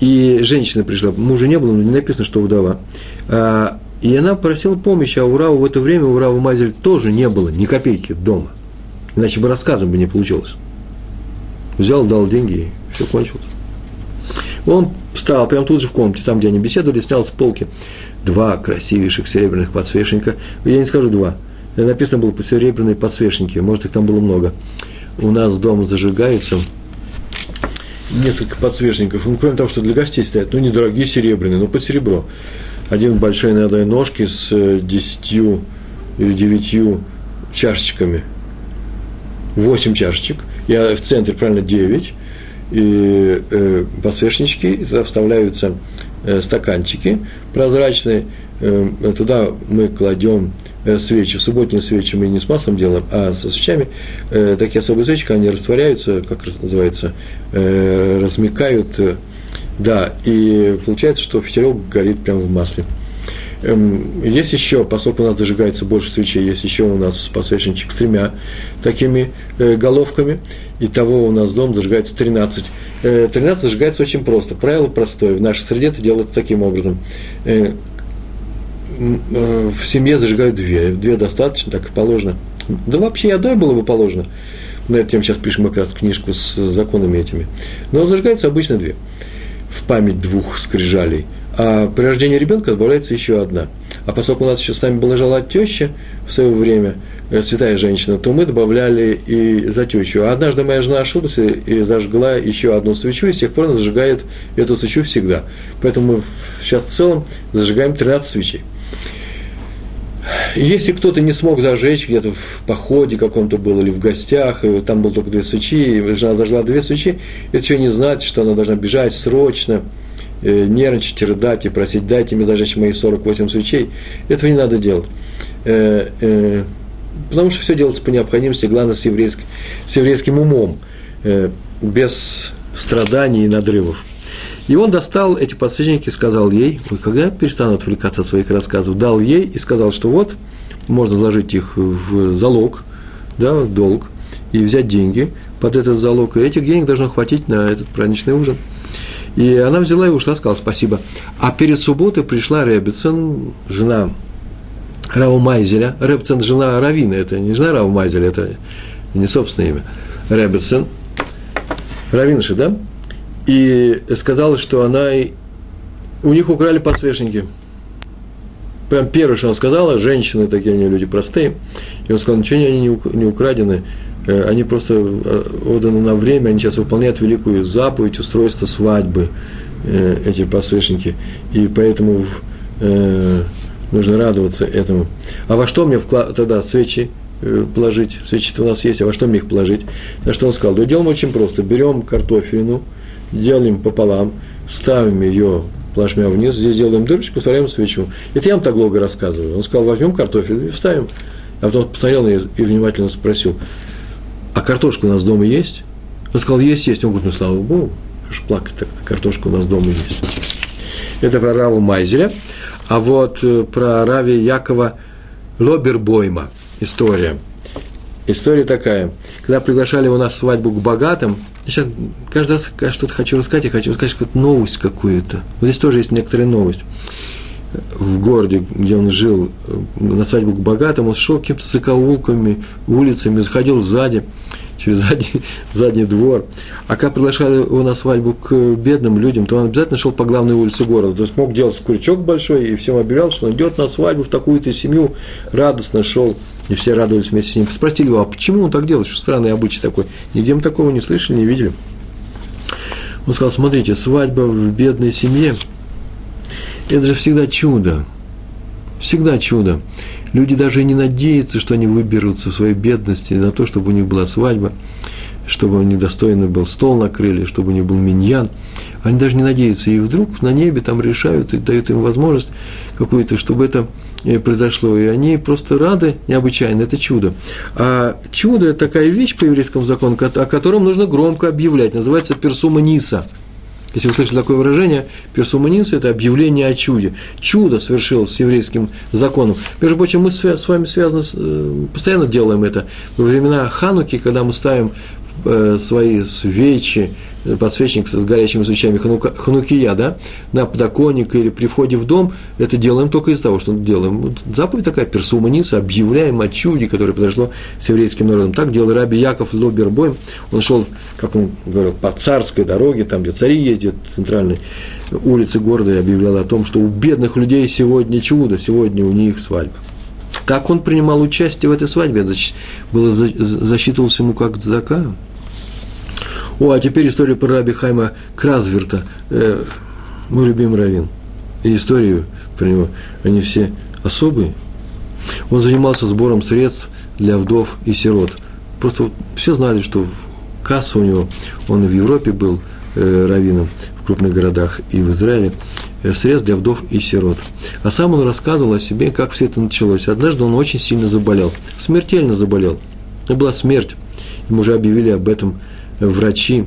и женщина пришла, мужа не было, но не написано, что вдова. А, и она просила помощи, а у Рава в это время, у Рава Мазель тоже не было ни копейки дома. Иначе бы рассказом бы не получилось. Взял, дал деньги, и все кончилось. Он встал прямо тут же в комнате, там, где они беседовали, снял с полки два красивейших серебряных подсвечника. Я не скажу два. Написано было серебряные подсвечники, может, их там было много. У нас дома зажигаются несколько подсвечников. Ну, кроме того, что для гостей стоят, ну, недорогие серебряные, но под серебро. Один большой на одной ножке с э, десятью или девятью чашечками. Восемь чашечек. Я в центре, правильно, девять. И э, подсвечнички, туда вставляются э, стаканчики прозрачные. Э, туда мы кладем Э, свечи, субботние свечи мы не с маслом делаем, а со свечами, э, такие особые свечи, они растворяются, как называется, э, размекают, э, да, и получается, что фитилек горит прямо в масле. Эм, есть еще, поскольку у нас зажигается больше свечей, есть еще у нас подсвечничек с тремя такими э, головками. и того у нас дом зажигается 13. Э, 13 зажигается очень просто. Правило простое. В нашей среде это делается таким образом. Э, Э, в семье зажигают две, две достаточно, так и положено. Да вообще и одной было бы положено. На эту тему сейчас пишем как раз книжку с законами этими. Но зажигается обычно две. В память двух скрижалей. А при рождении ребенка добавляется еще одна. А поскольку у нас еще с нами была жила теща в свое время, э, святая женщина, то мы добавляли и за тещу. А однажды моя жена ошиблась и зажгла еще одну свечу, и с тех пор она зажигает эту свечу всегда. Поэтому мы сейчас в целом зажигаем 13 свечей. Если кто-то не смог зажечь где-то в походе каком-то был или в гостях, и там было только две свечи, и жена зажгла две свечи, это еще не значит, что она должна бежать срочно, э, нервничать, рыдать и просить, дайте мне зажечь мои 48 свечей. Этого не надо делать. Э, э, потому что все делается по необходимости, главное, с, еврейским, с еврейским умом, без страданий и надрывов. И он достал эти подсвечники и сказал ей, ой, когда я перестану отвлекаться от своих рассказов, дал ей и сказал, что вот, можно заложить их в залог, да, в долг, и взять деньги под этот залог, и этих денег должно хватить на этот праздничный ужин. И она взяла и ушла, сказала спасибо. А перед субботой пришла Ребецен, жена Рава Майзеля. Ребецен – жена Равина, это не жена Рава Майзеля, это не собственное имя. Ребецен, Равинши, да? И сказала, что она, у них украли подсвечники. Прям первое, что она сказала, женщины такие, они люди простые. И он сказал, ничего они не украдены, э, они просто э, отданы на время, они сейчас выполняют великую заповедь устройства свадьбы, э, эти подсвечники. И поэтому нужно радоваться этому. А во что мне вклад... тогда свечи положить? Свечи у нас есть, а во что мне их положить? На что он сказал? Да делаем очень просто. Берем картофелину, делим пополам, ставим ее плашмя вниз, здесь делаем дырочку, вставляем свечу. Это я вам так долго рассказываю. Он сказал, возьмем картофель и вставим. А потом посмотрел на нее и внимательно спросил, а картошка у нас дома есть? Он сказал, есть, есть. Он говорит, ну, слава Богу, аж плакать так, картошка у нас дома есть. Это про Раву Майзеля. А вот э, про Рави Якова Лобербойма история. История такая. Когда приглашали его на свадьбу к богатым, сейчас каждый раз, что-то хочу рассказать, я хочу рассказать какую-то новость какую-то. Вот здесь тоже есть некоторая новость. В городе, где он жил, на свадьбу к богатым, он шел какими-то закоулками, улицами, заходил сзади, через задний, задний двор. А когда приглашали его на свадьбу к бедным людям, то он обязательно шел по главной улице города. То есть мог делать крючок большой и всем объявлял, что он идет на свадьбу в такую-то семью, радостно шел и все радовались вместе с ним. Спросили его, а почему он так делает? Что странный обычай такой? Нигде мы такого не слышали, не видели. Он сказал, смотрите, свадьба в бедной семье – это же всегда чудо. Всегда чудо. Люди даже и не надеются, что они выберутся в своей бедности на то, чтобы у них была свадьба, чтобы у них достойный был стол накрыли, чтобы у них был миньян. Они даже не надеются. И вдруг на небе там решают и дают им возможность какую-то, чтобы это произошло, и они просто рады необычайно, это чудо. А чудо – это такая вещь по еврейскому закону, о котором нужно громко объявлять, называется персума ниса. Если вы слышали такое выражение, персума ниса – это объявление о чуде. Чудо совершилось с еврейским законом. Между прочим, мы с вами связаны, э, постоянно делаем это. Во времена Хануки, когда мы ставим э, свои свечи, э, подсвечник с горящими свечами ханука, ханукия, да, на подоконник или при входе в дом, это делаем только из-за того, что делаем. Заповедь такая, персуманиса, объявляем о чуде, которое произошло с еврейским народом. Так делал раби Яков Лобербойм. Он шел, как он говорил, по царской дороге, там, где цари ездят, центральной улице города, и объявлял о том, что у бедных людей сегодня чудо, сегодня у них свадьба. Так он принимал участие в этой свадьбе, было, засчитывался ему как дзака. О, а теперь история про раби Хайма Кразверта, э, мой любимый раввин. И историю про него, они все особые. Он занимался сбором средств для вдов и сирот. Просто все знали, что касса у него, он в Европе был э, раввином, в крупных городах и в Израиле – Э, средств для вдов и сирот. А сам он рассказывал о себе, как все это началось. Однажды он очень сильно заболел, смертельно заболел. Это была смерть. Ему уже объявили об этом врачи.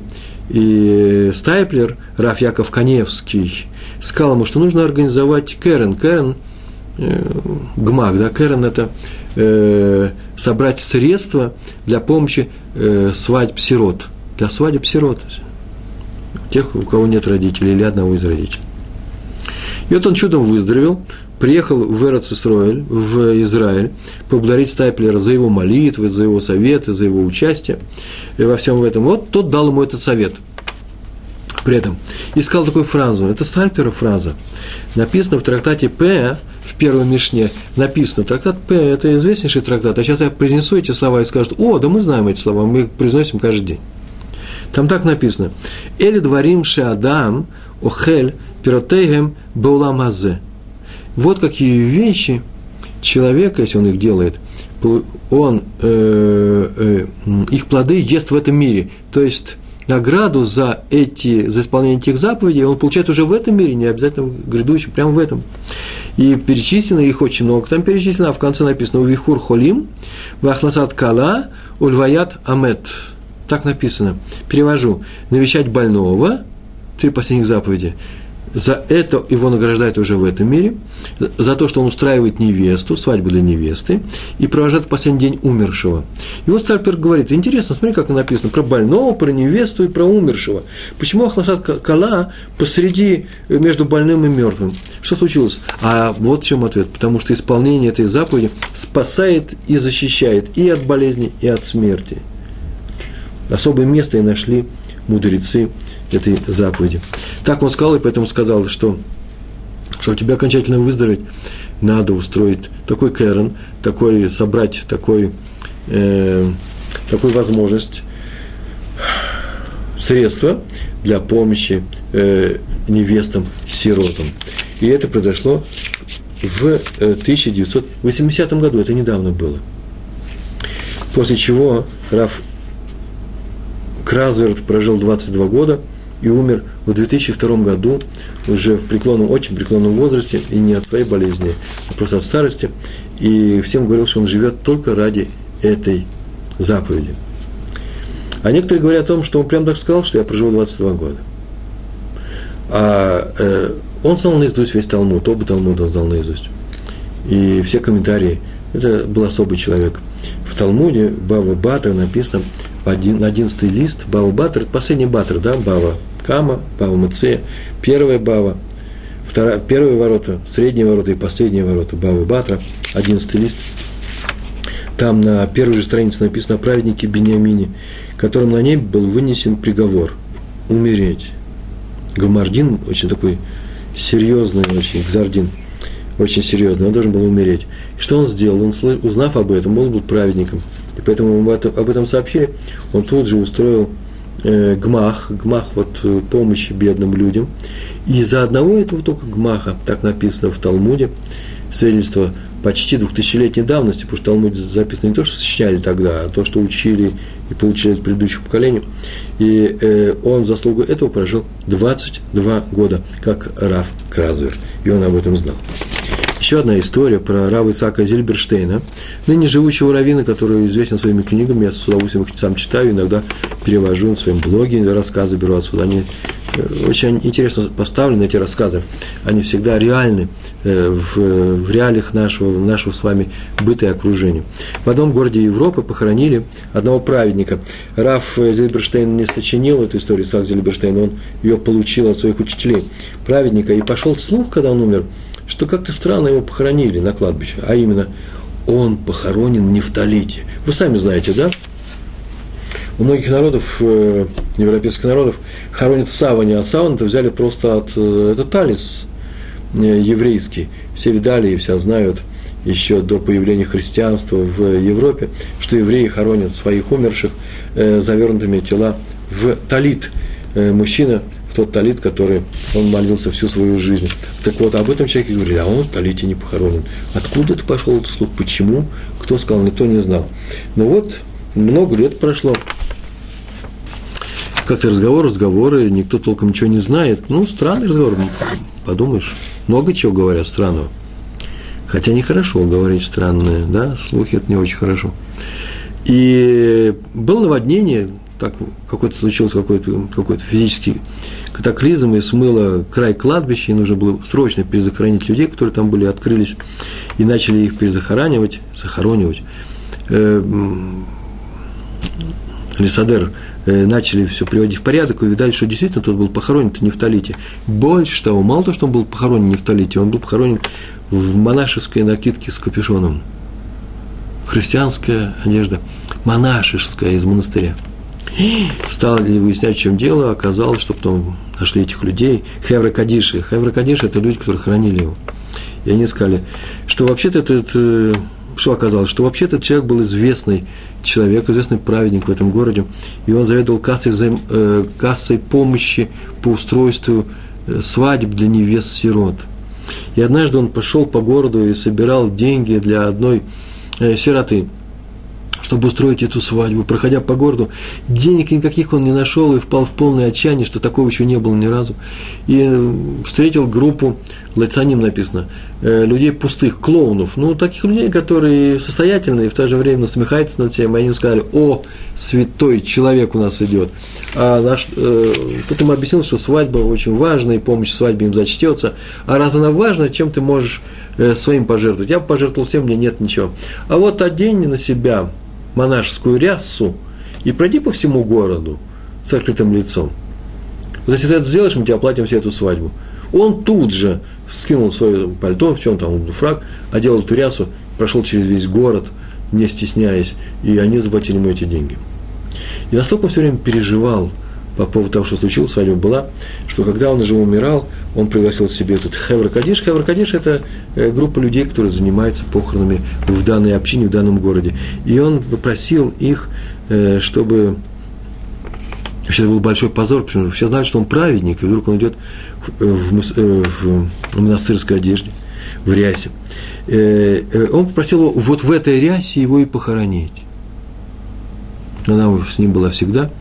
И Стайплер, Раф Яков Коневский, сказал ему, что нужно организовать Кэрен. Кэрен, э, ГМАК, да, Кэрен – это э, собрать средства для помощи э, свадьб сирот. Для свадеб сирот. Тех, у кого нет родителей или одного из родителей. И вот он чудом выздоровел, приехал в Эрцисроэль, в Израиль, поблагодарить Стайплера за его молитвы, за его советы, за его участие во всем этом. Вот тот дал ему этот совет. При этом и сказал такую фразу, это Стайплера фраза, написано в трактате П, в первой Мишне написано, трактат П – это известнейший трактат, а сейчас я произнесу эти слова и скажут, о, да мы знаем эти слова, мы их произносим каждый день. Там так написано, «Эли дворим шеадам охель пиротейгем бауламазе. Вот какие вещи человек, если он их делает, он э, э, их плоды ест в этом мире. То есть награду за, эти, за исполнение этих заповедей он получает уже в этом мире, не обязательно в грядущем, прямо в этом. И перечислено их очень много. Там перечислено, а в конце написано «Увихур холим, вахласат кала, ульваят амет». Так написано. Перевожу. Навещать больного, три последних заповеди – за это его награждают уже в этом мире, за то, что он устраивает невесту, свадьбу для невесты, и провожает в последний день умершего. И вот Стальпер говорит, интересно, смотри, как написано, про больного, про невесту и про умершего. Почему Ахласат Кала посреди, э, между больным и мертвым? Что случилось? А вот в чем ответ. Потому что исполнение этой заповеди спасает и защищает и от болезни, и от смерти. Особое место и нашли мудрецы этой заповеди. Так он сказал, и поэтому сказал, что чтобы тебя окончательно выздороветь, надо устроить такой кэрон, такой, собрать такой, э, такую возможность, средства для помощи э, невестам, сиротам. И это произошло в 1980 э, году, это недавно было. После чего Раф Кразверт прожил 22 года – и умер в 2002 году, уже в преклонном, очень преклонном возрасте, и не от своей болезни, а просто от старости. И всем говорил, что он живет только ради этой заповеди. А некоторые говорят о том, что он прям так сказал, что я проживу 22 года. А э, он знал наизусть весь Талмуд, оба Талмуда он знал наизусть. И все комментарии, это был особый человек. В Талмуде Бава Батр написано, один, на одиннадцатый лист, Бава Батр, это последний Батр, да, Бава Кама, Бава Мацея, первая Бава, вторая, первые ворота, средние ворота и последние ворота Бавы Батра, одиннадцатый лист. Там на первой же странице написано о праведнике Бениамине, которым на небе был вынесен приговор – умереть. Гамардин очень такой серьезный, очень, Гзардин, очень серьезный, он должен был умереть. И что он сделал? Он, узнав об этом, он был праведником. И поэтому этом, об этом сообщили, он тут же устроил э, гмах, гмах вот э, помощи бедным людям. И из-за одного этого только гмаха, так написано в Талмуде, свидетельство почти двухтысячелетней давности, потому что Талмуд записано не то, что сочиняли тогда, а то, что учили и получили от предыдущих поколений. И э, он заслугу этого прожил 22 года, как Раф Кразвер, и он об этом знал. Еще одна история про Рава Исаака Зильберштейна, ныне живущего раввина, который известен своими книгами, я с удовольствием их сам читаю, иногда перевожу в своем блоге, рассказы беру отсюда, они очень интересно поставлены эти рассказы. Они всегда реальны э, в, в реалиях нашего, нашего с вами быта и окружения. В одном городе Европы похоронили одного праведника. Раф Зильберштейн не сочинил эту историю, Сак Зильберштейн, он ее получил от своих учителей, праведника. И пошел слух, когда он умер, что как-то странно его похоронили на кладбище, а именно он похоронен в Нефталите. Вы сами знаете, да? У многих народов, э, европейских народов, хоронят в саване, а саван это взяли просто от... Э, это талис э, еврейский. Все видали и все знают еще до появления христианства в Европе, что евреи хоронят своих умерших завернутыми тела в талит. Мужчина в тот талит, который он молился всю свою жизнь. Так вот, об этом человеке говорили, а он в талите не похоронен. Откуда это пошел этот слух? Почему? Кто сказал? Никто не знал. Ну вот, много лет прошло, как-то разговор, разговоры, никто толком ничего не знает. Ну, странный разговор, подумаешь. Много чего говорят странного. Хотя нехорошо говорить странное, да, слухи это не очень хорошо. И было наводнение, так какой-то случился какой-то какой физический катаклизм, и смыло край кладбища, и нужно было срочно перезахоронить людей, которые там были, открылись, и начали их перезахоранивать, захоронивать. Э, Лисадер Э, начали все приводить в порядок и видали, что действительно тот был похоронен в Нефталите. Больше того, мало того, что он был похоронен в Нефталите, он был похоронен в монашеской накидке с капюшоном. Христианская одежда, монашеская из монастыря. Стали выяснять, в чем дело, оказалось, что потом нашли этих людей, Хевра Кадиши. Хевра Кадиши – это люди, которые хранили его. И они сказали, что вообще-то этот э, что оказалось? Что вообще этот человек был известный человек, известный праведник в этом городе, и он заведовал кассой, взаим, э, кассой помощи по устройству э, свадеб для невест-сирот. И однажды он пошел по городу и собирал деньги для одной э, сироты – чтобы устроить эту свадьбу. Проходя по городу, денег никаких он не нашел и впал в полное отчаяние, что такого еще не было ни разу. И э, встретил группу, лайцаним написано, э, людей пустых, клоунов. Ну, таких людей, которые состоятельные и в то же время насмехаются над всем. И они сказали, о, святой человек у нас идет. А наш, э, тут ему объяснил, что свадьба очень важна, и помощь свадьбе им зачтется. А раз она важна, чем ты можешь э, своим пожертвовать? Я пожертвовал всем, мне нет ничего. А вот одень на себя монашескую рясу и пройди по всему городу с открытым лицом. Вот если ты это сделаешь, мы тебе оплатим всю эту свадьбу. Он тут же скинул свое пальто, в чем там фраг, одел эту рясу, прошел через весь город, не стесняясь, и они заплатили ему эти деньги. И настолько он все время переживал – по поводу того, что случилось, свадьба была, что когда он уже умирал, он пригласил себе этот Хевр Кадиш. Это э, группа людей, которые занимаются похоронами в данной общине, в данном городе. И он попросил их, э, чтобы Вообще это был большой позор, потому что все знали, что он праведник, и вдруг он идет в, э, в, в монастырской одежде, в рясе. Он попросил его вот в этой рясе его и похоронить. Она с ним была всегда –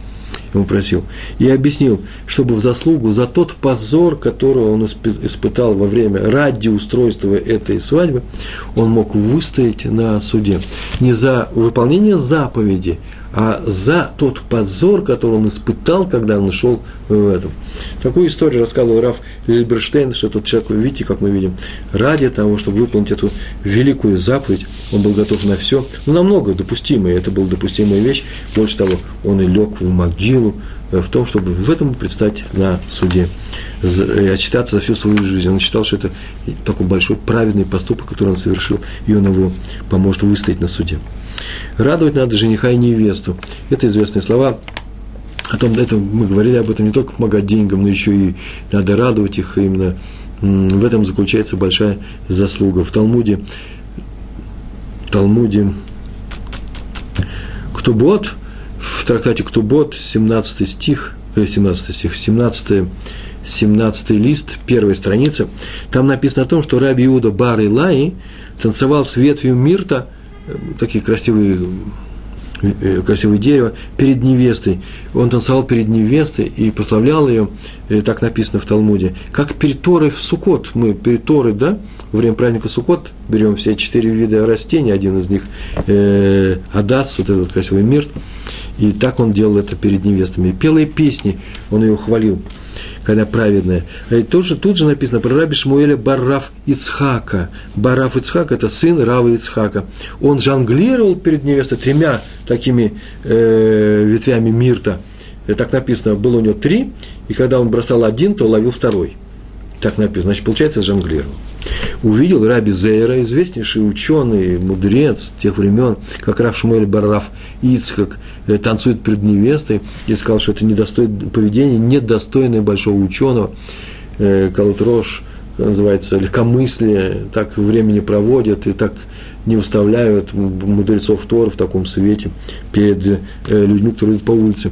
просил, и объяснил, чтобы в заслугу за тот позор, который он испытал во время ради устройства этой свадьбы, он мог выстоять на суде. Не за выполнение заповеди, а за тот позор, который он испытал, когда он шел в этом. Такую историю рассказывал Раф Лильберштейн, что тот человек, видите, как мы видим, ради того, чтобы выполнить эту великую заповедь, он был готов на все, ну, намного допустимое, это была допустимая вещь, больше того, он и лег в могилу, э, в том, чтобы в этом предстать на суде, и отчитаться за всю свою жизнь. Он считал, что это такой большой праведный поступок, который он совершил, и он его поможет выстоять на суде. Радовать надо жениха и невесту. Это известные слова. О том, это мы говорили об этом не только помогать деньгам, но еще и надо радовать их. Именно в этом заключается большая заслуга. В Талмуде, Талмуде Ктубот, в трактате Ктубот, 17 стих, 17 э, стих, 17 17 лист, первая страница, там написано о том, что Раби Иуда Бар Илай танцевал с ветвью мирта – такие красивые э, красивое дерево, перед невестой. Он танцевал перед невестой и прославлял ее, э, так написано в Талмуде, как перед Торой в Сукот. Мы перед Торой, да, во время праздника Сукот берем все четыре вида растений, один из них э, Адас, вот этот красивый мир, и так он делал это перед невестами. Пелые песни, он ее хвалил. Когда праведная. А и тоже, тут же написано про раби Шмуэля Барраф Ицхака. Барраф Ицхак – это сын Рава Ицхака. Он жонглировал перед невестой тремя такими э, ветвями мирта. И так написано, было у него три, и когда он бросал один, то ловил второй. Так написано. Значит, получается, жонглировал увидел Раби Зейра, известнейший ученый, мудрец тех времен, как Рав Шмуэль Барраф Ицхак, э, танцует перед невестой, и сказал, что это недостойное поведение, недостойное большого ученого, э, Калутрош, называется, легкомыслие, так времени проводят и так не выставляют мудрецов Тора в таком свете перед э, людьми, которые идут по улице.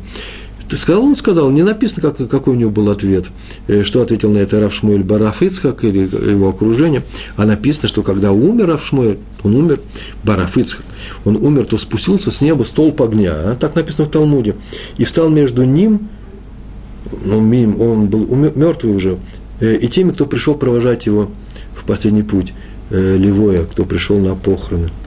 Ты сказал, он сказал, не написано, как, какой у него был ответ, э, что ответил на это Раф Шмуэль Бараф Ицхак или его окружение, а написано, что когда умер Раф Шмуэль, он умер, Бараф Ицхак, он умер, то спустился с неба столб огня, а? так написано в Талмуде, и встал между ним, ну, он был мертвый уже, э, и теми, кто пришел провожать его в последний путь, э, Левоя, кто пришел на похороны –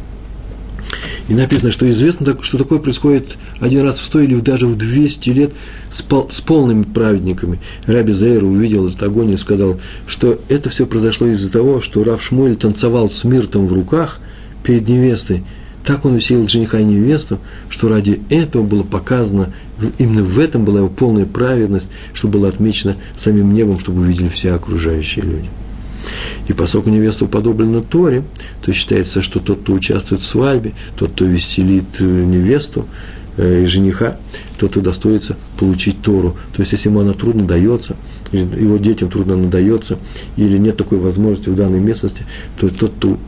и написано, что известно, что такое происходит один раз в сто или даже в 200 лет с, пол, с полными праведниками. Раби Заир увидел этот огонь и сказал, что это все произошло из-за того, что Рав Шмуэль танцевал с миртом в руках перед невестой. Так он усилил жениха и невесту, что ради этого было показано, именно в этом была его полная праведность, что было отмечено самим небом, чтобы увидели все окружающие люди. И поскольку невеста уподоблена Торе, то считается, что тот, кто участвует в свадьбе, тот, кто веселит э, невесту э, и жениха, тот, кто достоится получить Тору. То есть, если ему она трудно дается, или его детям трудно надается, или нет такой возможности в данной местности, то тот, кто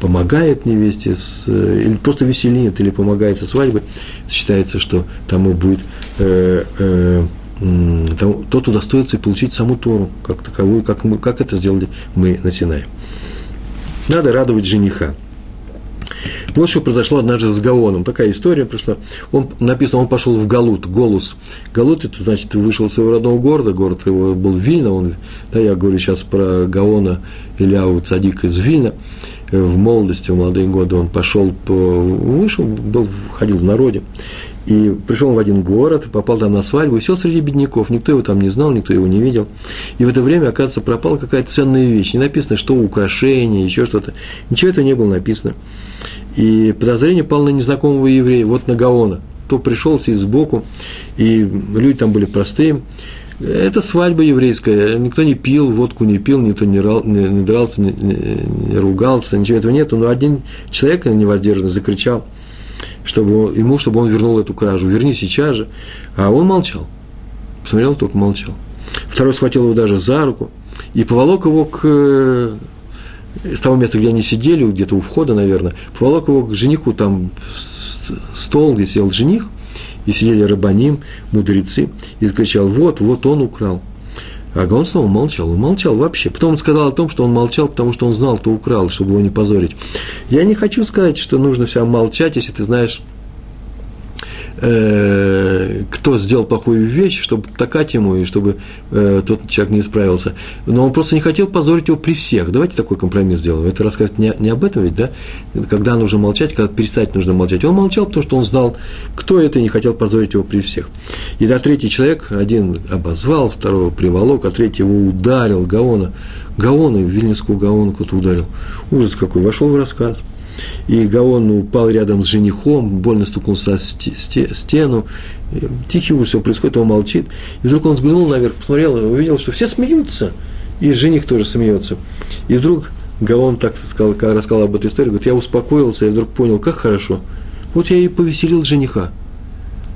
помогает невесте, с, э, или просто веселит, или помогает со свадьбой, считается, что тому будет э, э, тот удостоится и получить саму Тору, как таковую, как, мы, как это сделали мы на Синае. Надо радовать жениха. Вот что произошло однажды с Гаоном. Такая история пришла. Он, написано, он пошел в Галут, Голус. Галут, это значит, вышел из своего родного города, город его был Вильна. Он, да, я говорю сейчас про Гаона Ильяу Цадик из Вильна. В молодости, в молодые годы он пошел, по, вышел, был, ходил в народе. И пришел в один город, попал там на свадьбу, и сел среди бедняков. Никто его там не знал, никто его не видел. И в это время, оказывается, пропала какая-то ценная вещь. Не написано, что украшение, еще что-то. Ничего этого не было написано. И подозрение пало на незнакомого еврея, вот на Гаона. То пришел сидит сбоку, и люди там были простые. Это свадьба еврейская, никто не пил, водку не пил, никто не, рал, не, не дрался, не, не, не ругался, ничего этого нет. Но один человек невоздержанно закричал – чтобы ему, чтобы он вернул эту кражу. Верни сейчас же. А он молчал. Посмотрел, только молчал. Второй схватил его даже за руку и поволок его к э, с того места, где они сидели, где-то у входа, наверное, поволок его к жениху, там стол, где сел жених, и сидели рабаним, мудрецы, и закричал, вот, вот он украл. А Гаон снова молчал, он молчал вообще. Потом он сказал о том, что он молчал, потому что он знал, кто украл, чтобы его не позорить. Я не хочу сказать, что нужно все молчать, если ты знаешь э, кто сделал плохую вещь, чтобы такать ему, и чтобы э, тот человек не исправился. Но он просто не хотел позорить его при всех. Давайте такой компромисс сделаем. Это рассказывать не, не об этом ведь, да? Когда нужно молчать, когда перестать нужно молчать. Он молчал, потому что он знал, кто это, и не хотел позорить его при всех. И да, третий человек, один обозвал, второго приволок, а третий его ударил, Гаона. Гаона, Вильнюсского Гаона кто-то ударил. Ужас какой, вошел в рассказ – и Гаон упал рядом с женихом, больно стукнулся о стену. Тихий ужас, все происходит, он молчит. И вдруг он взглянул наверх, посмотрел и увидел, что все смеются. И жених тоже смеется. И вдруг Гаон так сказал, рассказал об этой истории, говорит, я успокоился, я вдруг понял, как хорошо. Вот я и повеселил жениха.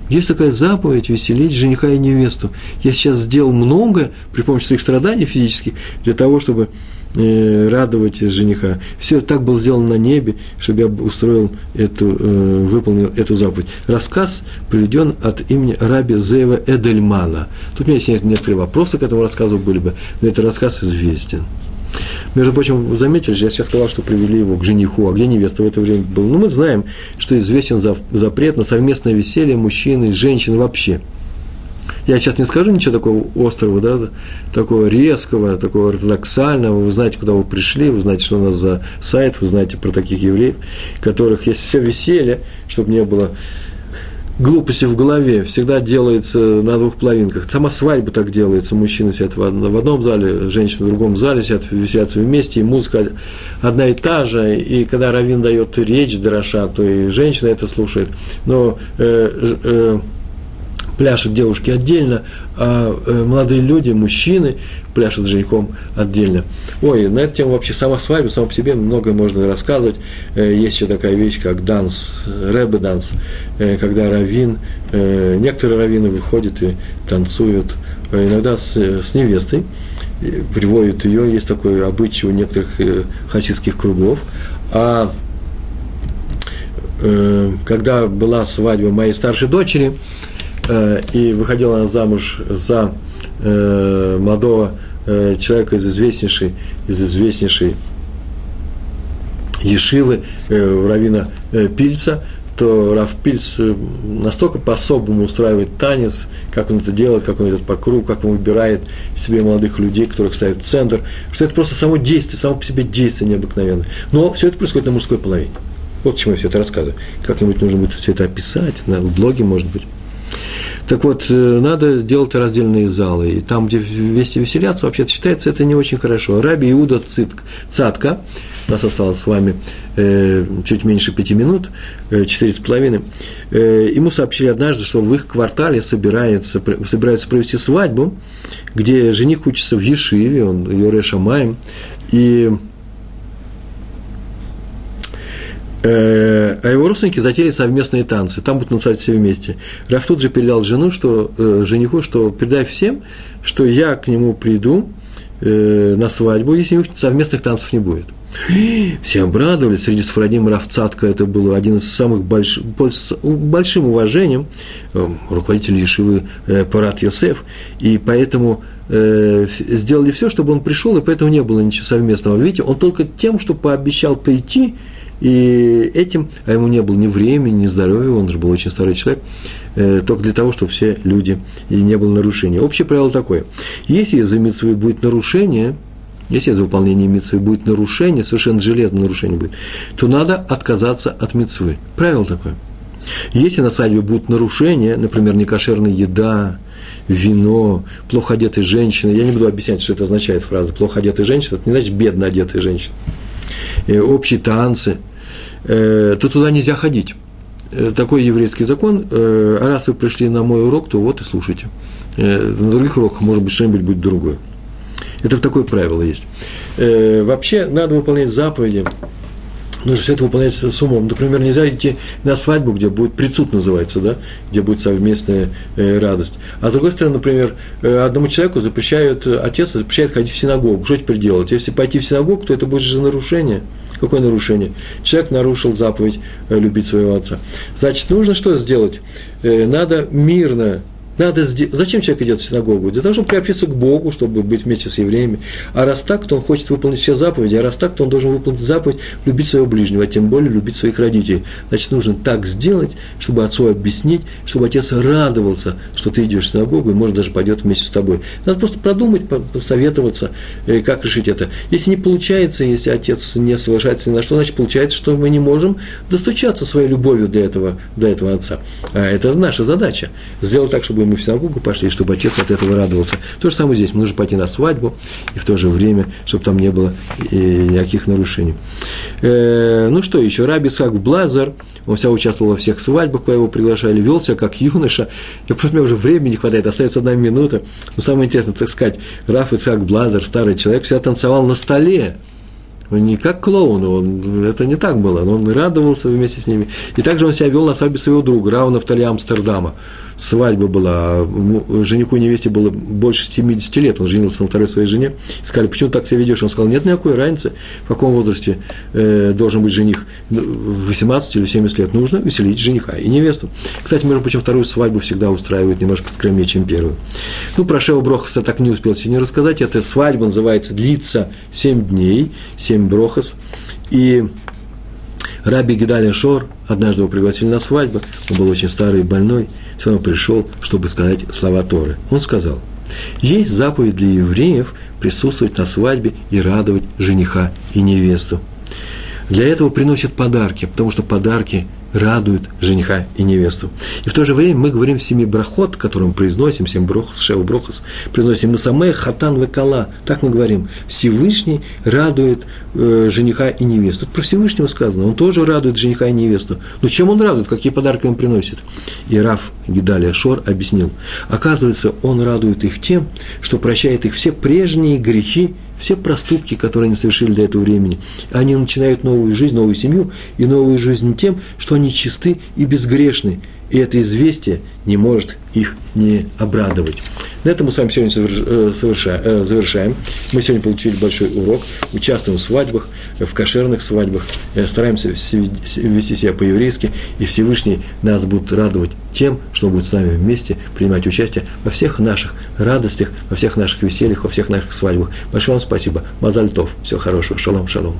Есть такая заповедь веселить жениха и невесту. Я сейчас сделал много при помощи своих страданий физических для того, чтобы радовать жениха. Все так было сделано на небе, чтобы я устроил эту, э, выполнил эту заповедь. Рассказ приведен от имени Раби Зеева Эдельмана. Тут у меня есть некоторые вопросы к этому рассказу были бы, но этот рассказ известен. Между прочим, вы заметили, я сейчас сказал, что привели его к жениху, а где невеста в это время была? Ну, мы знаем, что известен запрет на совместное веселье мужчины и женщин вообще – я сейчас не скажу ничего такого острого, да, такого резкого, такого ортодоксального. Вы знаете, куда вы пришли, вы знаете, что у нас за сайт, вы знаете про таких евреев, которых есть все веселье, чтобы не было глупости в голове всегда делается на двух половинках. Сама свадьба так делается. Мужчины сидят в одном зале, женщины в другом зале, сидят, веселятся вместе, и музыка одна и та же. И когда Равин дает речь Дороша, то и женщина это слушает. Но э, э, пляшут девушки отдельно, а э, молодые люди, мужчины пляшут с женихом отдельно. Ой, на эту тему вообще сама свадьба, сама по себе многое можно рассказывать. Э, есть еще такая вещь, как данс, рэбе данс, э, когда раввин, некоторые раввины выходят и танцуют, иногда с, с невестой, приводят ее, есть такой обычай у некоторых хасидских кругов, а когда была свадьба моей старшей дочери, и выходила она замуж за э, молодого э, человека из известнейшей, из известнейшей Ешивы, Равина Пильца, то Раф Пильц настолько по-особому устраивает танец, как он это делает, как он идет по кругу, как он выбирает себе молодых людей, которых ставит в центр, что это просто само действие, само по себе действие необыкновенное. Но все это происходит на мужской половине. Вот почему я все это рассказываю. Как-нибудь нужно будет все это описать, на блоге, может быть. Так вот, э, надо делать раздельные залы. И там, где вместе веселятся, вообще считается это не очень хорошо. Раби Иуда Цитк, Цатка, у нас осталось с вами э, чуть меньше пяти минут, э, четыре с половиной, э, ему сообщили однажды, что в их квартале собирается, собираются провести свадьбу, где жених учится в Ешиве, он Йоре Шамаем, и Э, а его родственники затеяли совместные танцы. Там будут танцевать все вместе. Раф тут же передал жену, что, э, жениху, что передай всем, что я к нему приду э, на свадьбу, если у них совместных танцев не будет. Все обрадовались. Среди Сфарадим Равцатка это был один из самых больших, с большим уважением, э, руководитель Ешивы э, Парат Йосеф, и поэтому э, сделали все, чтобы он пришел, и поэтому не было ничего совместного. Видите, он только тем, что пообещал прийти, и этим, а ему не было ни времени, ни здоровья, он же был очень старый человек, э, только для того, чтобы все люди, и не было нарушения. Общее правило такое. Если из-за митцвы будет нарушение, если из-за выполнения митцвы будет нарушение, совершенно железное нарушение будет, то надо отказаться от митцвы. Правило такое. Если на свадьбе будут нарушения, например, некошерная еда, вино, плохо одетые женщины, я не буду объяснять, что это означает фраза плохо одетые женщины, это не значит бедно одетые женщины, э, общие танцы – Э, то туда нельзя ходить. Э, такой еврейский закон. Э, а раз вы пришли на мой урок, то вот и слушайте. На других уроках, может быть, что-нибудь будет другое. Это такое правило есть. Вообще, надо выполнять заповеди. Нужно все это выполнять с умом. Например, нельзя идти на свадьбу, где будет прицуд называется, да, где будет совместная радость. А с другой стороны, например, одному человеку запрещают, отец запрещает ходить в синагогу. Что теперь делать? Если пойти в синагогу, то это будет же нарушение – Какое нарушение? Человек нарушил заповедь э, любить своего отца. Значит, нужно что сделать? Э, надо мирно надо сделать. Зачем человек идет в синагогу? Для того, чтобы приобщиться к Богу, чтобы быть вместе с евреями. А раз так, то он хочет выполнить все заповеди, а раз так, то он должен выполнить заповедь любить своего ближнего, а тем более любить своих родителей. Значит, нужно так сделать, чтобы отцу объяснить, чтобы отец радовался, что ты идешь в синагогу, и, может, даже пойдет вместе с тобой. Надо просто продумать, посоветоваться, э, как решить это. Если не получается, если отец не соглашается ни на что, значит, получается, что мы не можем достучаться своей любовью до этого, до этого отца. А это наша задача. Сделать так, чтобы мы в синагогу пошли, чтобы отец от этого радовался. То же самое здесь. Мы нужно пойти на свадьбу, и в то же время, чтобы там не было никаких нарушений. Э, ну что еще? Раби Исхак Блазар, он вся участвовал во всех свадьбах, куда его приглашали, вел себя как юноша. Я просто, мне уже времени не хватает, остается одна минута. Но самое интересное, так сказать, Раф Исхак Блазар, старый человек, всегда танцевал на столе не как клоун, он, это не так было, но он радовался вместе с ними. И также он себя вел на свадьбе своего друга, Рауна в Амстердама. Свадьба была, жениху невесте было больше 70 лет, он женился на второй своей жене. Сказали, почему ты так себя ведешь? Он сказал, нет никакой разницы, в каком возрасте э, должен быть жених, 18 или 70 лет, нужно веселить жениха и невесту. Кстати, между прочим, вторую свадьбу всегда устраивают немножко скромнее, чем первую. Ну, про Шева Брохаса так не успел сегодня рассказать, эта свадьба называется, длится 7 дней, 7 Хаим Брохас. И Раби Гидалин Шор, однажды его пригласили на свадьбу, он был очень старый и больной, все равно пришел, чтобы сказать слова Торы. Он сказал, есть заповедь для евреев присутствовать на свадьбе и радовать жениха и невесту. Для этого приносят подарки, потому что подарки радуют жениха и невесту. И в то же время мы говорим семи брахот, который мы произносим, семь брохос, шеу брохос, произносим мы самые хатан векала, так мы говорим. Всевышний радует э, жениха и невесту. Тут про Всевышнего сказано, он тоже радует жениха и невесту. Но чем он радует, какие подарки он приносит? И Раф Гидалия Шор объяснил, оказывается, он радует их тем, что прощает их все прежние грехи все проступки, которые они совершили до этого времени. Они начинают новую жизнь, новую семью и новую жизнь тем, что они чисты и безгрешны. И это известие не может их не обрадовать. На этом мы с вами сегодня э, э, завершаем. Мы сегодня получили большой урок, участвуем в свадьбах, в кошерных свадьбах, э, стараемся вести себя по-еврейски, и Всевышний нас будет радовать тем, что будет с нами вместе принимать участие во всех наших радостях, во всех наших весельях, во всех наших свадьбах. Большое вам спасибо. Мазальтов. Всего хорошего. Шалом, шалом.